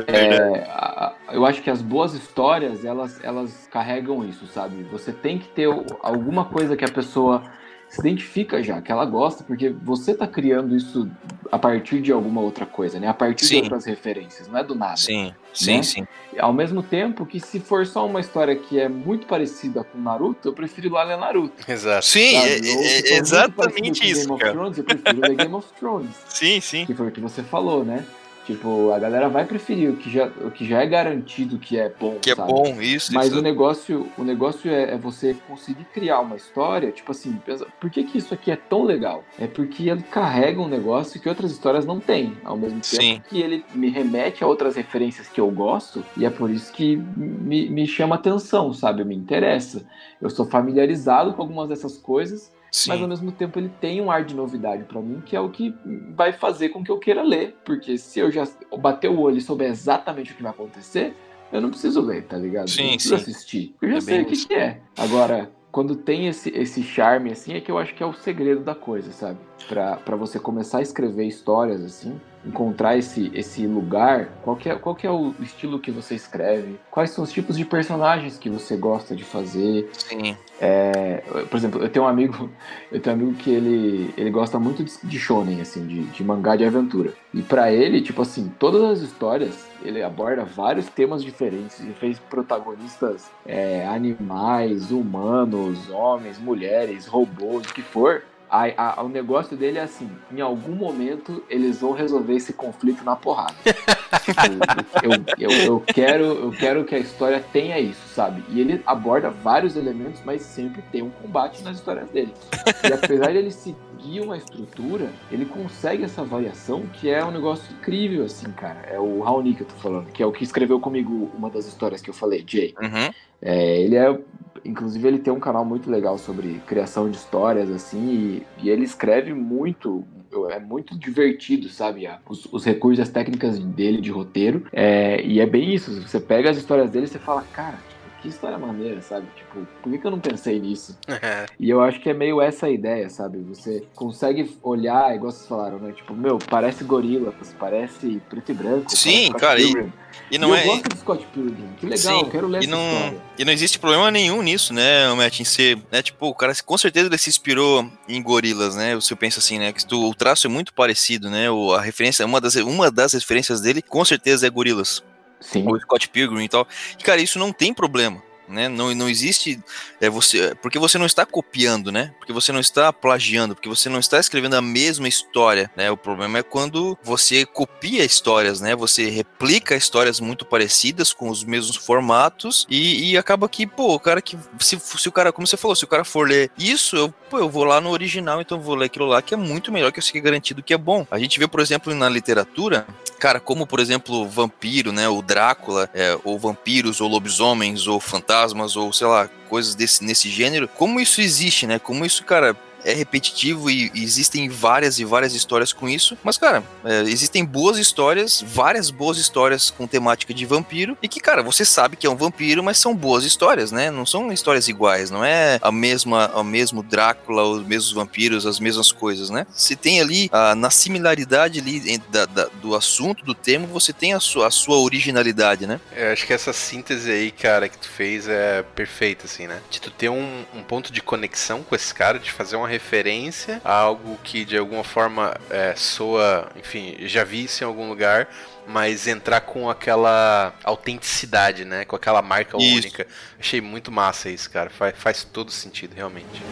é, a- a- eu acho que as boas histórias, elas, elas carregam isso, sabe? Você tem que ter alguma coisa que a pessoa se identifica já, que ela gosta, porque você tá criando isso a partir de alguma outra coisa, né? A partir Sim. de outras referências, não é do nada. Sim, sim, Né? sim. Ao mesmo tempo que se for só uma história que é muito parecida com Naruto, eu prefiro ir lá ler Naruto. Exato. Sim, é- é- é exatamente isso, Game of cara. Thrones, eu prefiro ler Game of Thrones. Sim, sim. Que foi o que você falou, né? Tipo, a galera vai preferir o que já, o que já é garantido que é bom, Que é sabe? bom, isso. Mas isso. o negócio, o negócio é, é você conseguir criar uma história, tipo assim, pensa, por que, que isso aqui é tão legal? É porque ele carrega um negócio que outras histórias não têm, ao mesmo tempo Sim. que ele me remete a outras referências que eu gosto, e é por isso que me, me chama atenção, sabe? Me interessa. Eu sou familiarizado com algumas dessas coisas, mas ao Sim, mesmo tempo ele tem um ar de novidade pra mim, que é o que vai fazer com que eu queira ler. Porque se eu já bater o olho e souber exatamente o que vai acontecer, eu não preciso ler, tá ligado? Sim, eu não preciso sim. assistir. Eu já É sei o que, que é. Agora, quando tem esse, esse charme, assim, é que eu acho que é o segredo da coisa, sabe? Pra você começar a escrever histórias, assim, encontrar esse, esse lugar, qual que, é, qual que é o estilo que você escreve, quais são os tipos de personagens que você gosta de fazer. Sim. É, por exemplo, eu tenho um amigo, eu tenho um amigo que ele, ele gosta muito de, de shonen, assim, de, de mangá de aventura. E para ele, tipo assim, todas as histórias ele aborda vários temas diferentes. Ele fez protagonistas é, animais, humanos, homens, mulheres, robôs, o que for. A, a, o negócio dele é assim: em algum momento eles vão resolver esse conflito na porrada. eu, eu, eu, eu, quero, eu quero que a história tenha isso, sabe? E ele aborda vários elementos, mas sempre tem um combate nas histórias dele. E apesar de ele seguir uma estrutura, ele consegue essa variação que é um negócio incrível, assim, cara. É o Raoni que eu tô falando, que é o que escreveu comigo uma das histórias que eu falei, Jay. Uhum. É, ele é Inclusive, ele tem um canal muito legal sobre criação de histórias, assim, e, e ele escreve muito, é muito divertido, sabe? Os, os recursos, as técnicas dele de roteiro. É, e é bem isso. Você pega as histórias dele e você fala, cara, que história maneira, sabe? Tipo, por que, que eu não pensei nisso? e eu acho que é meio essa a ideia, sabe? Você consegue olhar, igual vocês falaram, né? Tipo, meu, parece gorila, parece preto e branco. Sim, cara, e, e não e é. Eu gosto do Scott Pilgrim, que legal, Sim, quero ler e não, história. E não existe problema nenhum nisso, né, Matt, em ser, né, tipo, o cara com certeza ele se inspirou em gorilas, né, você pensa assim, né, que o traço é muito parecido, né, o, a referência, uma das, uma das referências dele com certeza é gorilas. Sim. O Scott Pilgrim e tal. E, cara, isso não tem problema né? Não, não existe é você porque você não está copiando, né? Porque você não está plagiando, porque você não está escrevendo a mesma história, né? O problema é quando você copia histórias, né? Você replica histórias muito parecidas com os mesmos formatos e, e acaba que, pô, o cara que se, se o cara, como você falou, se o cara for ler isso, eu, pô, eu vou lá no original, então vou ler aquilo lá que é muito melhor que eu sei garantido que é bom. A gente vê, por exemplo, na literatura, cara, como por exemplo, vampiro, né? O Drácula, é, ou vampiros, ou lobisomens, ou fantasmas ou sei lá, coisas desse nesse gênero. Como isso existe, né? Como isso, cara, é repetitivo e, existem várias e várias histórias com isso. Mas, cara, é, existem boas histórias, várias boas histórias com temática de vampiro. E que, cara, você sabe que é um vampiro, mas são boas histórias, né? Não são histórias iguais, não é a mesma, o mesmo Drácula, os mesmos vampiros, as mesmas coisas, né? Você tem ali, a, na similaridade ali da, da, do assunto, do tema, você tem a sua, a sua originalidade, né? Eu acho que essa síntese aí, cara, que tu fez é perfeita, assim, né? De tu ter um, um ponto de conexão com esse cara, de fazer uma referência a algo que de alguma forma é, soa, enfim, já vi isso em algum lugar, mas entrar com aquela autenticidade, né? Com aquela marca isso. única. Achei muito massa isso, cara. Faz, faz todo sentido, realmente.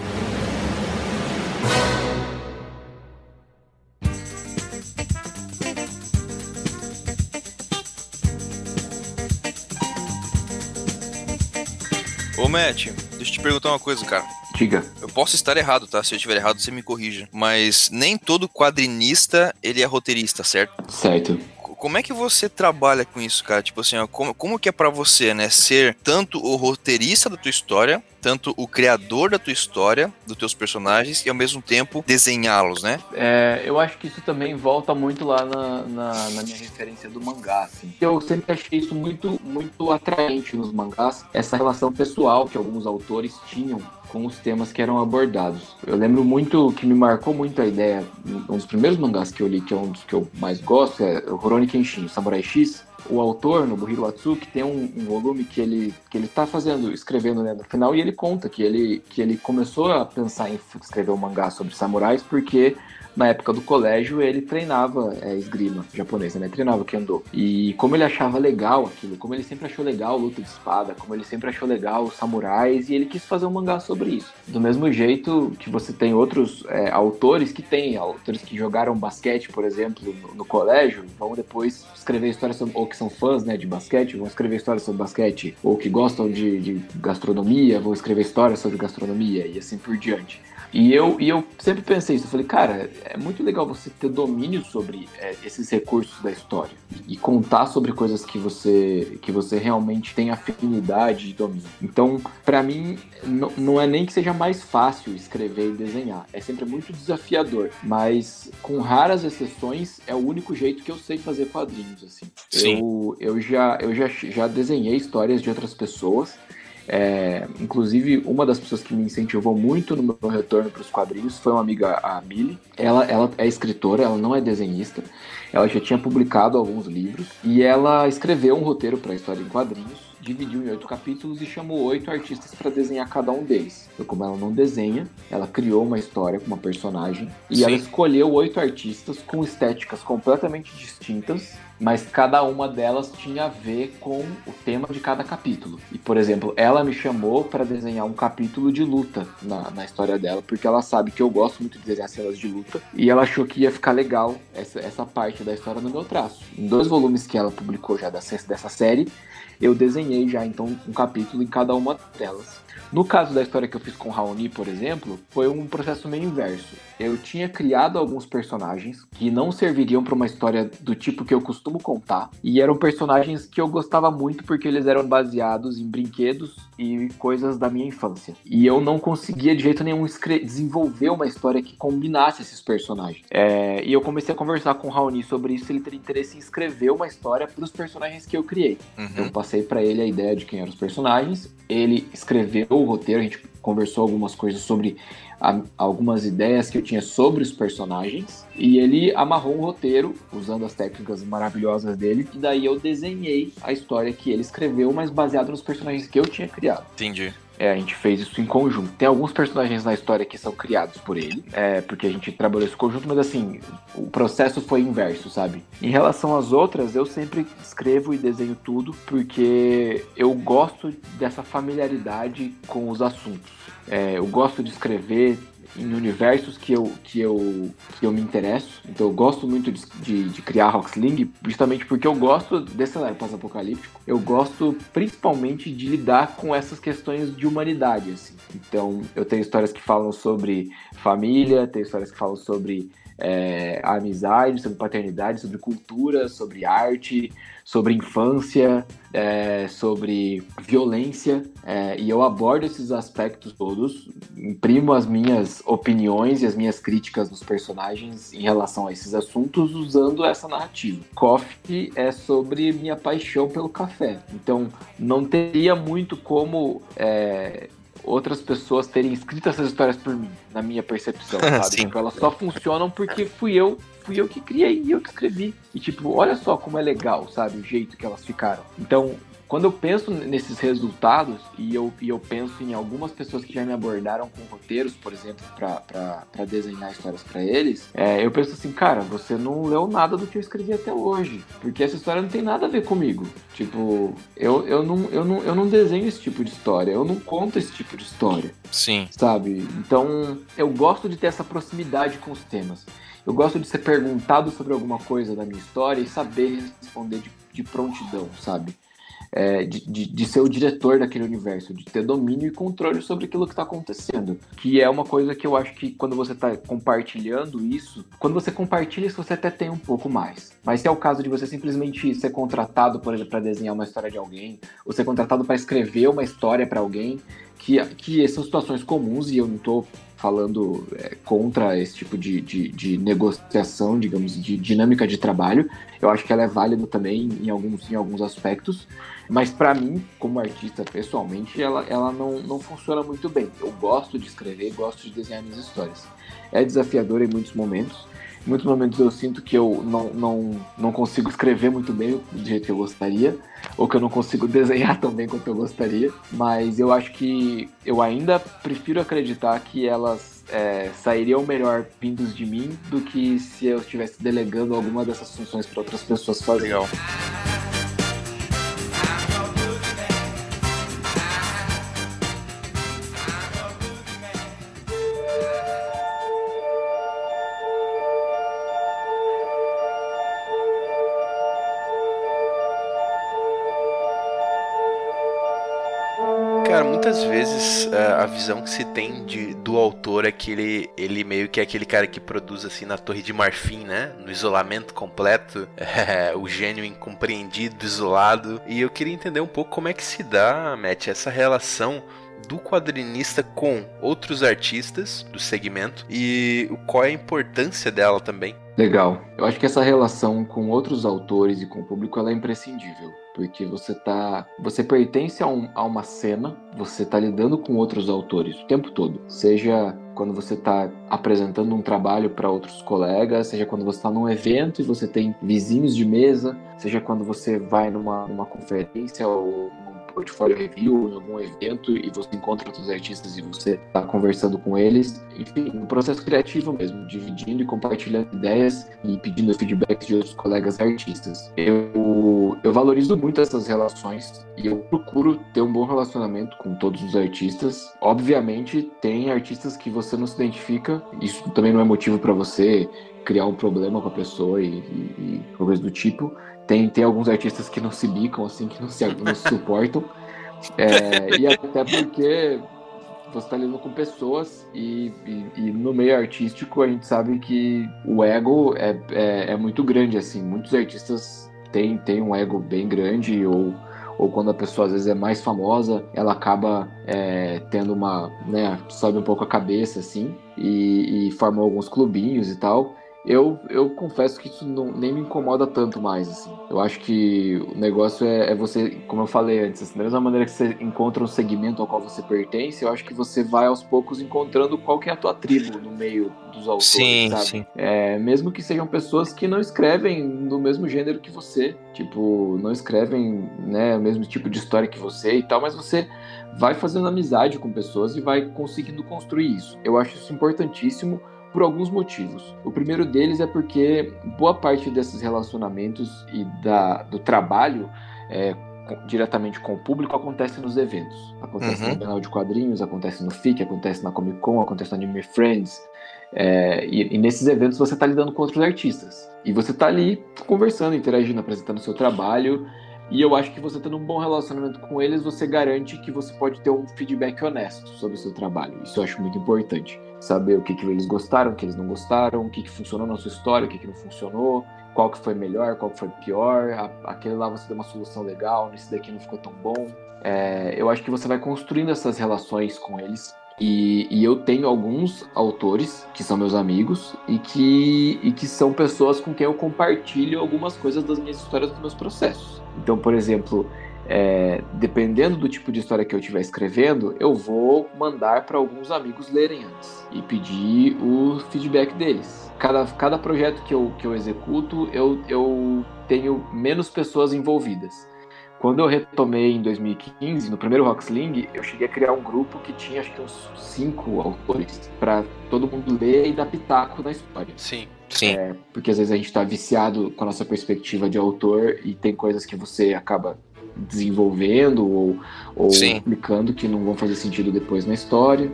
Ô Matt, deixa eu te perguntar uma coisa, cara. Diga. Eu posso estar errado, tá? Se eu estiver errado, você me corrija. Mas nem todo quadrinista, ele é roteirista, certo? Certo. Como é que você trabalha com isso, cara? Tipo assim, ó, como, como que é para você, né? Ser tanto o roteirista da tua história, tanto o criador da tua história, dos teus personagens, e ao mesmo tempo desenhá-los, né? É, eu acho que isso também volta muito lá na, na, na, minha referência do mangá, assim. Eu sempre achei isso muito, muito atraente nos mangás, essa relação pessoal que alguns autores tinham com os temas que eram abordados. Eu lembro muito que me marcou muito a ideia, um dos primeiros mangás que eu li, que é um dos que eu mais gosto, é Rurouni Kenshin, Samurai X. O autor, no Buhiro Atsuki, tem um, um, volume que ele, que ele tá fazendo, escrevendo né, no final, e ele conta que ele, que ele começou a pensar em escrever um mangá sobre samurais porque na época do colégio, ele treinava é, esgrima japonesa, né? Treinava kendo. E como ele achava legal aquilo, como ele sempre achou legal luta de espada, como ele sempre achou legal os samurais, e ele quis fazer um mangá sobre isso. Do mesmo jeito que você tem outros é, autores que têm, autores que jogaram basquete, por exemplo, no, no, colégio, vão depois escrever histórias sobre, ou que são fãs, né, de basquete, vão escrever histórias sobre basquete, ou que gostam de, de gastronomia, vão escrever histórias sobre gastronomia, e assim por diante. E eu, e eu sempre pensei isso, eu falei, cara, é muito legal você ter domínio sobre é, esses recursos da história e contar sobre coisas que você que você realmente tem afinidade de domínio. Então, para mim, não é nem que seja mais fácil escrever e desenhar, é sempre muito desafiador, mas com raras exceções é o único jeito que eu sei fazer quadrinhos assim. Sim. Eu, eu já eu já, já desenhei histórias de outras pessoas É, inclusive, uma das pessoas que me incentivou muito no meu retorno para os quadrinhos foi uma amiga, a Millie. Ela, ela é escritora, ela não é desenhista. Ela já tinha publicado alguns livros e ela escreveu um roteiro para a história em quadrinhos dividiu em oito capítulos e chamou oito artistas para desenhar cada um deles. Então, como ela não desenha, ela criou uma história com uma personagem e Sim. ela escolheu oito artistas com estéticas completamente distintas mas cada uma delas tinha a ver com o tema de cada capítulo. E, por exemplo, ela me chamou para desenhar um capítulo de luta na, na história dela, porque ela sabe que eu gosto muito de desenhar cenas de luta, e ela achou que ia ficar legal essa, essa parte da história no meu traço. Em dois volumes que ela publicou já dessa, dessa série, eu desenhei já então um capítulo em cada uma delas. No caso da história que eu fiz com Raoni, por exemplo, foi um processo meio inverso. Eu tinha criado alguns personagens que não serviriam para uma história do tipo que eu costumo contar, e eram personagens que eu gostava muito porque eles eram baseados em brinquedos e coisas da minha infância. E eu não conseguia de jeito nenhum desenvolver uma história que combinasse esses personagens. É, e eu comecei a conversar com o Raoni sobre isso, ele teria interesse em escrever uma história para os personagens que eu criei. Uhum. Então eu passei para ele a ideia de quem eram os personagens, ele escreveu o roteiro, a gente conversou algumas coisas sobre a, algumas ideias que eu tinha sobre os personagens e ele amarrou um roteiro usando as técnicas maravilhosas dele e daí eu desenhei a história que ele escreveu, mas baseado nos personagens que eu tinha criado. Entendi. É, a gente fez isso em conjunto. Tem alguns personagens na história que são criados por ele, é, porque a gente trabalhou esse conjunto, mas assim, o processo foi inverso, sabe? Em relação às outras, eu sempre escrevo e desenho tudo, porque eu gosto dessa familiaridade com os assuntos. É, eu gosto de escrever em universos que eu, que eu, que eu me interesso. Então eu gosto muito de, de, de criar Rocksling, justamente porque eu gosto desse cenário pós-apocalíptico. Eu gosto principalmente de lidar com essas questões de humanidade. Assim. Então eu tenho histórias que falam sobre família, tenho histórias que falam sobre é, amizade, sobre paternidade, sobre cultura, sobre arte, sobre infância, é, sobre violência, é, e eu abordo esses aspectos todos, imprimo as minhas opiniões e as minhas críticas dos personagens em relação a esses assuntos usando essa narrativa. Coffee é sobre minha paixão pelo café, então não teria muito como é, outras pessoas terem escrito essas histórias por mim, na minha percepção, sabe? Tipo, elas só funcionam porque fui eu, fui eu que criei e eu que escrevi. E tipo, olha só como é legal, sabe? O jeito que elas ficaram. Então, quando eu penso nesses resultados e eu, e eu penso em algumas pessoas que já me abordaram com roteiros, por exemplo, para desenhar histórias para eles, é, eu penso assim, cara, você não leu nada do que eu escrevi até hoje, porque essa história não tem nada a ver comigo. Tipo, eu, eu, não, eu, não, eu não desenho esse tipo de história, eu não conto esse tipo de história. Sim. Sabe? Então, eu gosto de ter essa proximidade com os temas. Eu gosto de ser perguntado sobre alguma coisa da minha história e saber responder de, de prontidão, sabe? É, de, de, de, ser o diretor daquele universo, de ter domínio e controle sobre aquilo que está acontecendo. Que é uma coisa que eu acho que quando você está compartilhando isso, quando você compartilha isso, você até tem um pouco mais. Mas se é o caso de você simplesmente ser contratado, por exemplo, para desenhar uma história de alguém, ou ser contratado para escrever uma história para alguém, que, que são situações comuns e eu não estou falando é, contra esse tipo de, de, de, negociação, digamos, de dinâmica de trabalho. Eu acho que ela é válida também em alguns, em alguns aspectos, mas para mim, como artista pessoalmente, ela, ela não, não funciona muito bem. Eu gosto de escrever, gosto de desenhar minhas histórias. É desafiador em muitos momentos. Em muitos momentos eu sinto que eu não, não, não consigo escrever muito bem do jeito que eu gostaria, ou que eu não consigo desenhar tão bem quanto eu gostaria, mas eu acho que eu ainda prefiro acreditar que elas é, sairiam melhor vindos de mim do que se eu estivesse delegando alguma dessas funções para outras pessoas fazerem. Legal. Visão que se tem de, do autor é que ele, ele meio que é aquele cara que produz assim na Torre de Marfim, né? No isolamento completo, é, o gênio incompreendido, isolado. E eu queria entender um pouco como é que se dá, Matt, essa relação do quadrinista com outros artistas do segmento e qual é a importância dela também Legal. Eu acho que essa relação com outros autores e com o público ela é imprescindível porque você tá, você pertence a, um, a uma cena, você está lidando com outros autores o tempo todo, seja quando você está apresentando um trabalho para outros colegas, seja quando você está num evento e você tem vizinhos de mesa, seja quando você vai numa, numa conferência ou portfólio review, em algum evento e você encontra outros artistas e você está conversando com eles. Enfim, um processo criativo mesmo, dividindo e compartilhando ideias e pedindo feedback de outros colegas artistas. Eu, eu valorizo muito essas relações e eu procuro ter um bom relacionamento com todos os artistas. Obviamente, tem artistas que você não se identifica, isso também não é motivo para você criar um problema com a pessoa e, e, e coisas do tipo. Tem, tem alguns artistas que não se bicam, assim, que não se, não se suportam. É, e até porque você está lidando com pessoas e, e, e, no meio artístico a gente sabe que o ego é, é, é, muito grande, assim. Muitos artistas têm, têm um ego bem grande ou, ou quando a pessoa às vezes é mais famosa, ela acaba é, tendo uma, né, sobe um pouco a cabeça, assim, e, e forma alguns clubinhos e tal. Eu, eu confesso que isso não, nem me incomoda tanto mais, assim. Eu acho que o negócio é, é você, como eu falei antes, assim, da mesma maneira que você encontra um segmento ao qual você pertence, eu acho que você vai aos poucos encontrando qual que é a tua tribo no meio dos autores, sim, sabe? Sim. É, mesmo que sejam pessoas que não escrevem do mesmo gênero que você, tipo, não escrevem, né, o mesmo tipo de história que você e tal, mas você vai fazendo amizade com pessoas e vai conseguindo construir isso. Eu acho isso importantíssimo por alguns motivos. O primeiro deles é porque boa parte desses relacionamentos e da, do trabalho é, diretamente com o público acontece nos eventos. Acontece uhum. no canal de quadrinhos, acontece no FIC, acontece na Comic Con, acontece no Anime Friends. É, e, e, nesses eventos você está lidando com outros artistas. E você está ali conversando, interagindo, apresentando o seu trabalho. E eu acho que você tendo um bom relacionamento com eles, você garante que você pode ter um feedback honesto sobre o seu trabalho. Isso eu acho muito importante saber o que, que eles gostaram, o que eles não gostaram, o que, que funcionou na sua história, o que, que não funcionou, qual que foi melhor, qual que foi pior, aquele lá você deu uma solução legal, nesse daqui não ficou tão bom. É, eu acho que você vai construindo essas relações com eles. E, e, eu tenho alguns autores que são meus amigos e que, e que são pessoas com quem eu compartilho algumas coisas das minhas histórias, dos meus processos. Então, por exemplo, é, dependendo do tipo de história que eu estiver escrevendo, eu vou mandar para alguns amigos lerem antes e pedir o feedback deles. Cada, cada projeto que eu, que eu executo, eu, eu tenho menos pessoas envolvidas. Quando eu retomei em 2015, no primeiro Rocksling, eu cheguei a criar um grupo que tinha acho que uns cinco autores para todo mundo ler e dar pitaco na história. Sim. Sim. É, porque às vezes a gente está viciado com a nossa perspectiva de autor e tem coisas que você acaba desenvolvendo ou, ou aplicando que não vão fazer sentido depois na história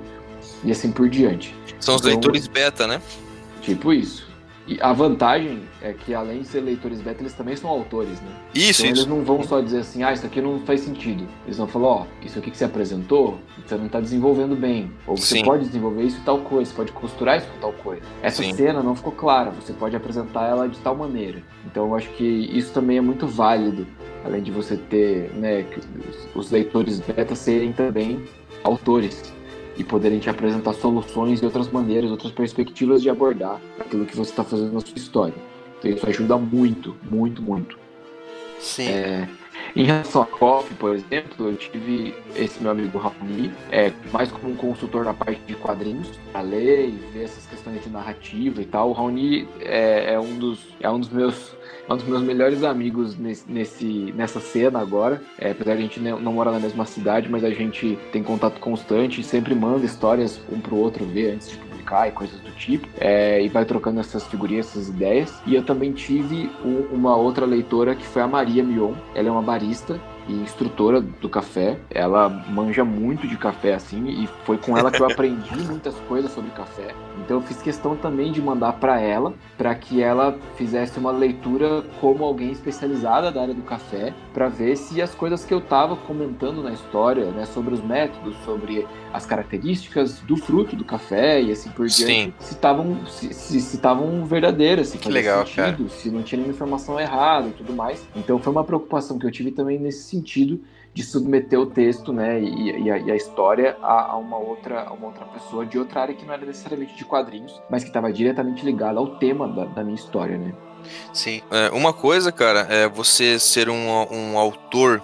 e assim por diante. São os então, leitores beta, né? Tipo isso. E a vantagem é que, além de ser leitores beta, eles também são autores, né? Isso, então, isso. Eles não vão só dizer assim, ah, isso aqui não faz sentido. Eles vão falar, ó, oh, isso aqui que você apresentou, você não tá desenvolvendo bem. Ou você Sim. pode desenvolver isso e tal coisa, você pode costurar isso com tal coisa. Essa Sim. cena não ficou clara, você pode apresentar ela de tal maneira. Então eu acho que isso também é muito válido, além de você ter, né, os leitores beta serem também autores e poderem te apresentar soluções e outras maneiras, outras perspectivas de abordar aquilo que você está fazendo na sua história. Então isso ajuda muito, muito, muito. Sim. É, em relação a Coffee, por exemplo, eu tive esse meu amigo Raoni, é, mais como um consultor na parte de quadrinhos, para ler e ver essas questões de narrativa e tal. O Raoni é, é, um, dos, é um dos meus um dos meus melhores amigos nesse, nesse nessa cena agora. É, apesar de a gente não morar na mesma cidade, mas a gente tem contato constante e sempre manda histórias um pro outro ver antes de publicar e coisas do tipo. É, e vai trocando essas figurinhas, essas ideias. E eu também tive um, uma outra leitora que foi a Maria Mion. Ela é uma barista e instrutora do café. Ela manja muito de café assim e foi com ela que eu aprendi muitas coisas sobre café. Então eu fiz questão também de mandar para ela, para que ela fizesse uma leitura como alguém especializada da área do café, para ver se as coisas que eu estava comentando na história, né, sobre os métodos, sobre as características do fruto do café e assim por diante, se estavam se, se, se verdadeiras, se fazia legal, sentido, cara. se não tinha nenhuma informação errada e tudo mais. Então foi uma preocupação que eu tive também nesse sentido de submeter o texto, né, e, e, a, e a, história a, a, uma outra, a uma outra pessoa de outra área que não era necessariamente de quadrinhos, mas que estava diretamente ligada ao tema da, da minha história, né. Sim. É, uma coisa, cara, é você ser um, um autor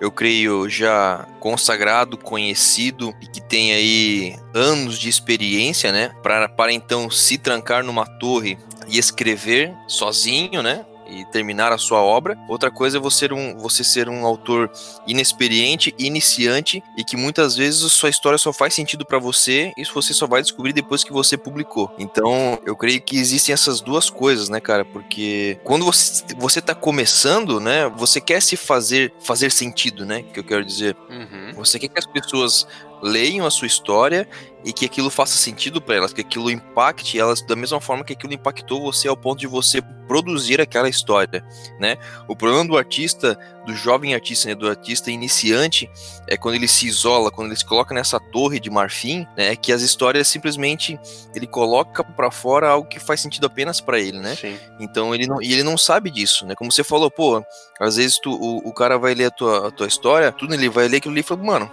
eu creio, já consagrado, conhecido e que tem aí anos de experiência, né? Para, para então se trancar numa torre e escrever sozinho, né? E terminar a sua obra. Outra coisa é você ser um, você ser um autor inexperiente, iniciante e que muitas vezes a sua história só faz sentido para você. Isso você só vai descobrir depois que você publicou. Então, eu creio que existem essas duas coisas, né, cara? Porque quando você, você tá começando, né, você quer se fazer fazer sentido, né? Que eu quero dizer. Uhum. Você quer que as pessoas leiam a sua história e que aquilo faça sentido para elas, que aquilo impacte elas da mesma forma que aquilo impactou você ao ponto de você produzir aquela história, né? O problema do artista, do jovem artista, né, do artista iniciante, é quando ele se isola, quando ele se coloca nessa torre de marfim, né, que as histórias simplesmente ele coloca para fora algo que faz sentido apenas para ele, né? Sim. Então ele não e ele não sabe disso, né? Como você falou, pô, às vezes tu, o, o cara vai ler a tua, a tua história, tudo ele vai ler aquilo ali e fala, mano,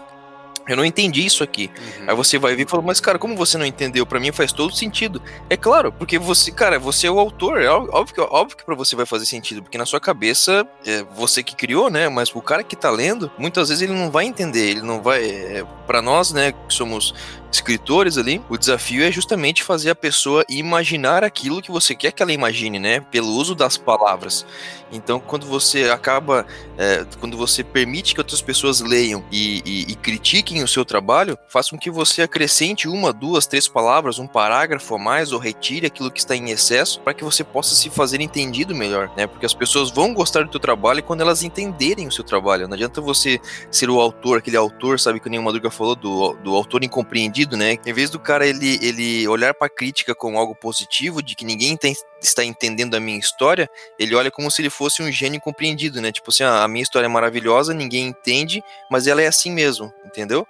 eu não entendi isso aqui. Uhum. Aí você vai vir e fala, mas cara, como você não entendeu? Para mim faz todo sentido. É claro, porque você, cara, você é o autor. É óbvio que, óbvio que pra você vai fazer sentido, porque na sua cabeça é você que criou, né? Mas o cara que tá lendo, muitas vezes ele não vai entender. Ele não vai. É, para nós, né, que somos escritores ali, o desafio é justamente fazer a pessoa imaginar aquilo que você quer que ela imagine, né? Pelo uso das palavras. Então, quando você acaba, é, quando você permite que outras pessoas leiam e, e, e, critiquem o seu trabalho, faz com que você acrescente uma, duas, três palavras, um parágrafo a mais, ou retire aquilo que está em excesso, para que você possa se fazer entendido melhor, né? Porque as pessoas vão gostar do seu trabalho quando elas entenderem o seu trabalho. Não adianta você ser o autor, aquele autor, sabe que o Madruga falou, do, do autor incompreendido, né? Em vez do cara ele, ele olhar para a crítica como algo positivo, de que ninguém tem, está entendendo a minha história, ele olha como se ele fosse um gênio compreendido, né? Tipo assim, ah, a minha história é maravilhosa, ninguém entende, mas ela é assim mesmo, entendeu?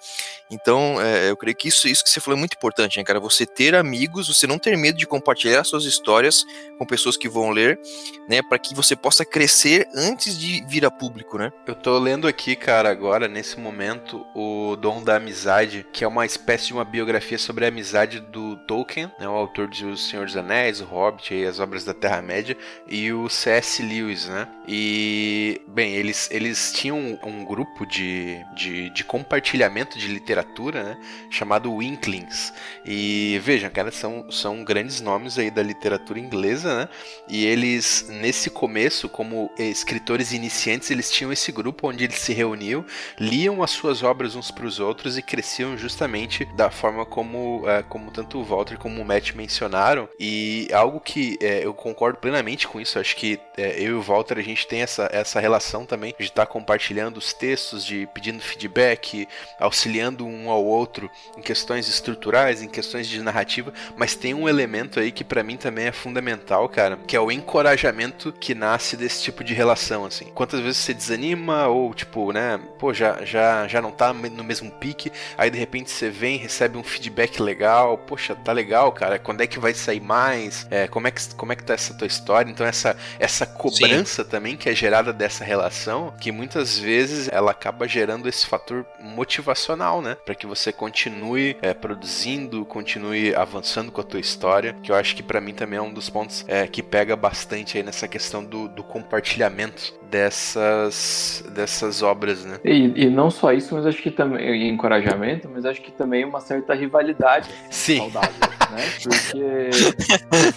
Então, é, eu creio que isso, isso que você falou é muito importante, né, cara? Você ter amigos, você não ter medo de compartilhar suas histórias com pessoas que vão ler, né? Para que você possa crescer antes de vir a público, né? Eu tô lendo aqui, cara, agora, nesse momento, o Dom da Amizade, que é uma espécie de biografia sobre a amizade do Tolkien, né? O autor de O Senhor dos Anéis, O Hobbit e as obras da Terra-média, e o C.S. Lewis, né? E, bem, eles, eles tinham um, grupo de, de, de, compartilhamento de literatura, né? Chamado Winklings. E vejam, cara, são, são grandes nomes aí da literatura inglesa, né? E eles, nesse começo, como escritores iniciantes, eles tinham esse grupo onde eles se reuniam, liam as suas obras uns para os outros e cresciam justamente da forma como, é, como tanto o Walter como o Matt mencionaram. E algo que é, eu concordo plenamente com isso. Acho que é, eu e o Walter a gente tem essa, essa relação também de estar tá compartilhando os textos, de pedindo feedback, auxiliando um ao outro em questões estruturais, em questões de narrativa. Mas tem um elemento aí que para mim também é fundamental, cara, que é o encorajamento que nasce desse tipo de relação, assim. Quantas vezes você desanima ou tipo, né, pô, já já já não tá no mesmo pique, aí de repente você vem, recebe um feedback legal, poxa, tá legal, cara. Quando é que vai sair mais? É, como é que como é que tá essa tua história. Então essa, essa cobrança Sim. também que é gerada dessa relação, que muitas vezes ela acaba gerando esse fator motivacional, né? Para que você continue é, produzindo, continue avançando com a tua história, que eu acho que para mim também é um dos pontos é, que pega bastante aí nessa questão do, do compartilhamento dessas, dessas obras, né? E, e, não só isso, mas acho que também encorajamento, mas acho que também uma certa rivalidade Sim. saudável, né? Porque,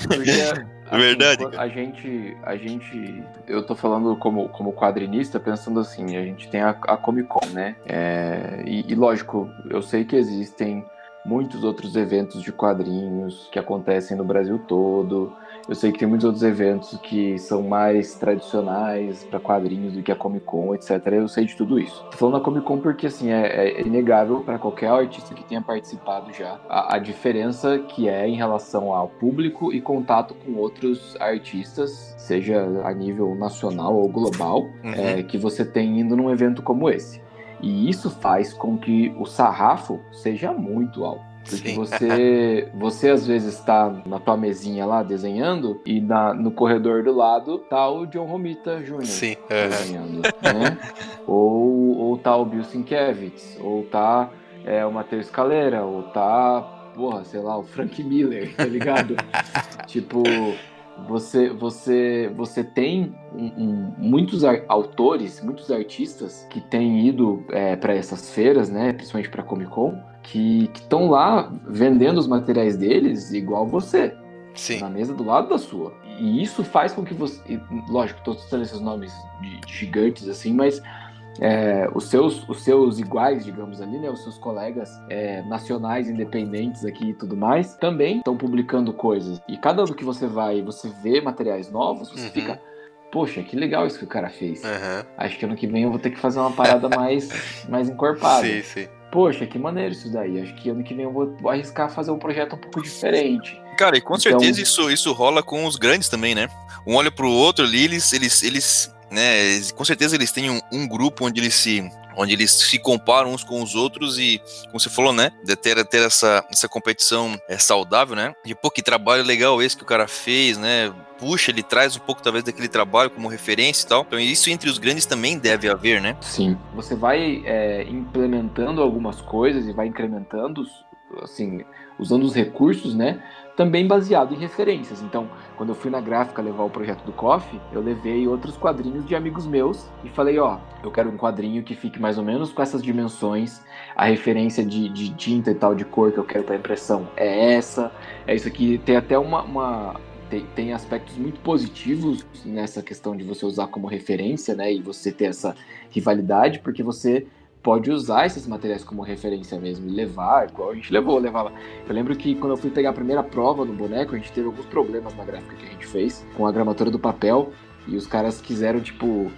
porque Assim, Verdade. A gente, a gente, eu tô falando como, como quadrinista, pensando assim, a gente tem a, a Comic Con, né? É, e, e lógico, eu sei que existem muitos outros eventos de quadrinhos que acontecem no Brasil todo. Eu sei que tem muitos outros eventos que são mais tradicionais para quadrinhos do que a Comic Con, etc. Eu sei de tudo isso. Tô falando da Comic Con porque, assim, é, é inegável para qualquer artista que tenha participado já a, a, diferença que é em relação ao público e contato com outros artistas, seja a nível nacional ou global, uhum. é, que você tem indo num evento como esse. E isso faz com que o sarrafo seja muito alto. Porque Sim. você, você às vezes está na tua mesinha lá desenhando e na, no corredor do lado tá o John Romita Jr. Sim. desenhando, né? ou, ou tá o Bill Sienkiewicz, ou tá é, o Matheus Calera, ou tá, porra, sei lá, o Frank Miller, tá ligado? tipo, você você você tem um, um, muitos autores, muitos artistas que têm ido é, para essas feiras, né, principalmente para Comic Con, que estão lá vendendo os materiais deles igual você. Sim. Na mesa do lado da sua. E isso faz com que você. Lógico, estou citando esses nomes de, de gigantes assim, mas é, os, seus, os seus iguais, digamos ali, né, os seus colegas é, nacionais, independentes aqui e tudo mais, também estão publicando coisas. E cada ano que você vai você vê materiais novos, você uhum. fica, poxa, que legal isso que o cara fez. Uhum. Acho que ano que vem eu vou ter que fazer uma parada mais, mais encorpada. Sim, sim. Poxa, que maneiro isso daí. Acho que ano que vem eu vou, vou arriscar fazer um projeto um pouco diferente. Cara, e com então... certeza isso, isso rola com os grandes também, né? Um olha pro outro ali, eles, eles, eles né? Com certeza eles têm um, um, grupo onde eles se onde eles se comparam uns com os outros e, como você falou, né, de ter, ter essa, essa competição é, saudável, né, de pô, que trabalho legal esse que o cara fez, né, puxa, ele traz um pouco talvez daquele trabalho como referência e tal, então isso entre os grandes também deve haver, né? Sim, você vai é, implementando algumas coisas e vai incrementando, assim, usando os recursos, né, também baseado em referências. Então, quando eu fui na gráfica levar o projeto do Coffee, eu levei outros quadrinhos de amigos meus e falei, ó, eu quero um quadrinho que fique mais ou menos com essas dimensões, a referência de, de tinta e tal, de cor que eu quero para impressão é essa, é isso aqui. Tem até uma, uma tem, tem, aspectos muito positivos nessa questão de você usar como referência, né, e você ter essa rivalidade, porque você pode usar esses materiais como referência mesmo e levar, igual a gente levou, levava. Eu lembro que quando eu fui pegar a primeira prova no boneco, a gente teve alguns problemas na gráfica que a gente fez com a gramatura do papel e os caras quiseram, tipo,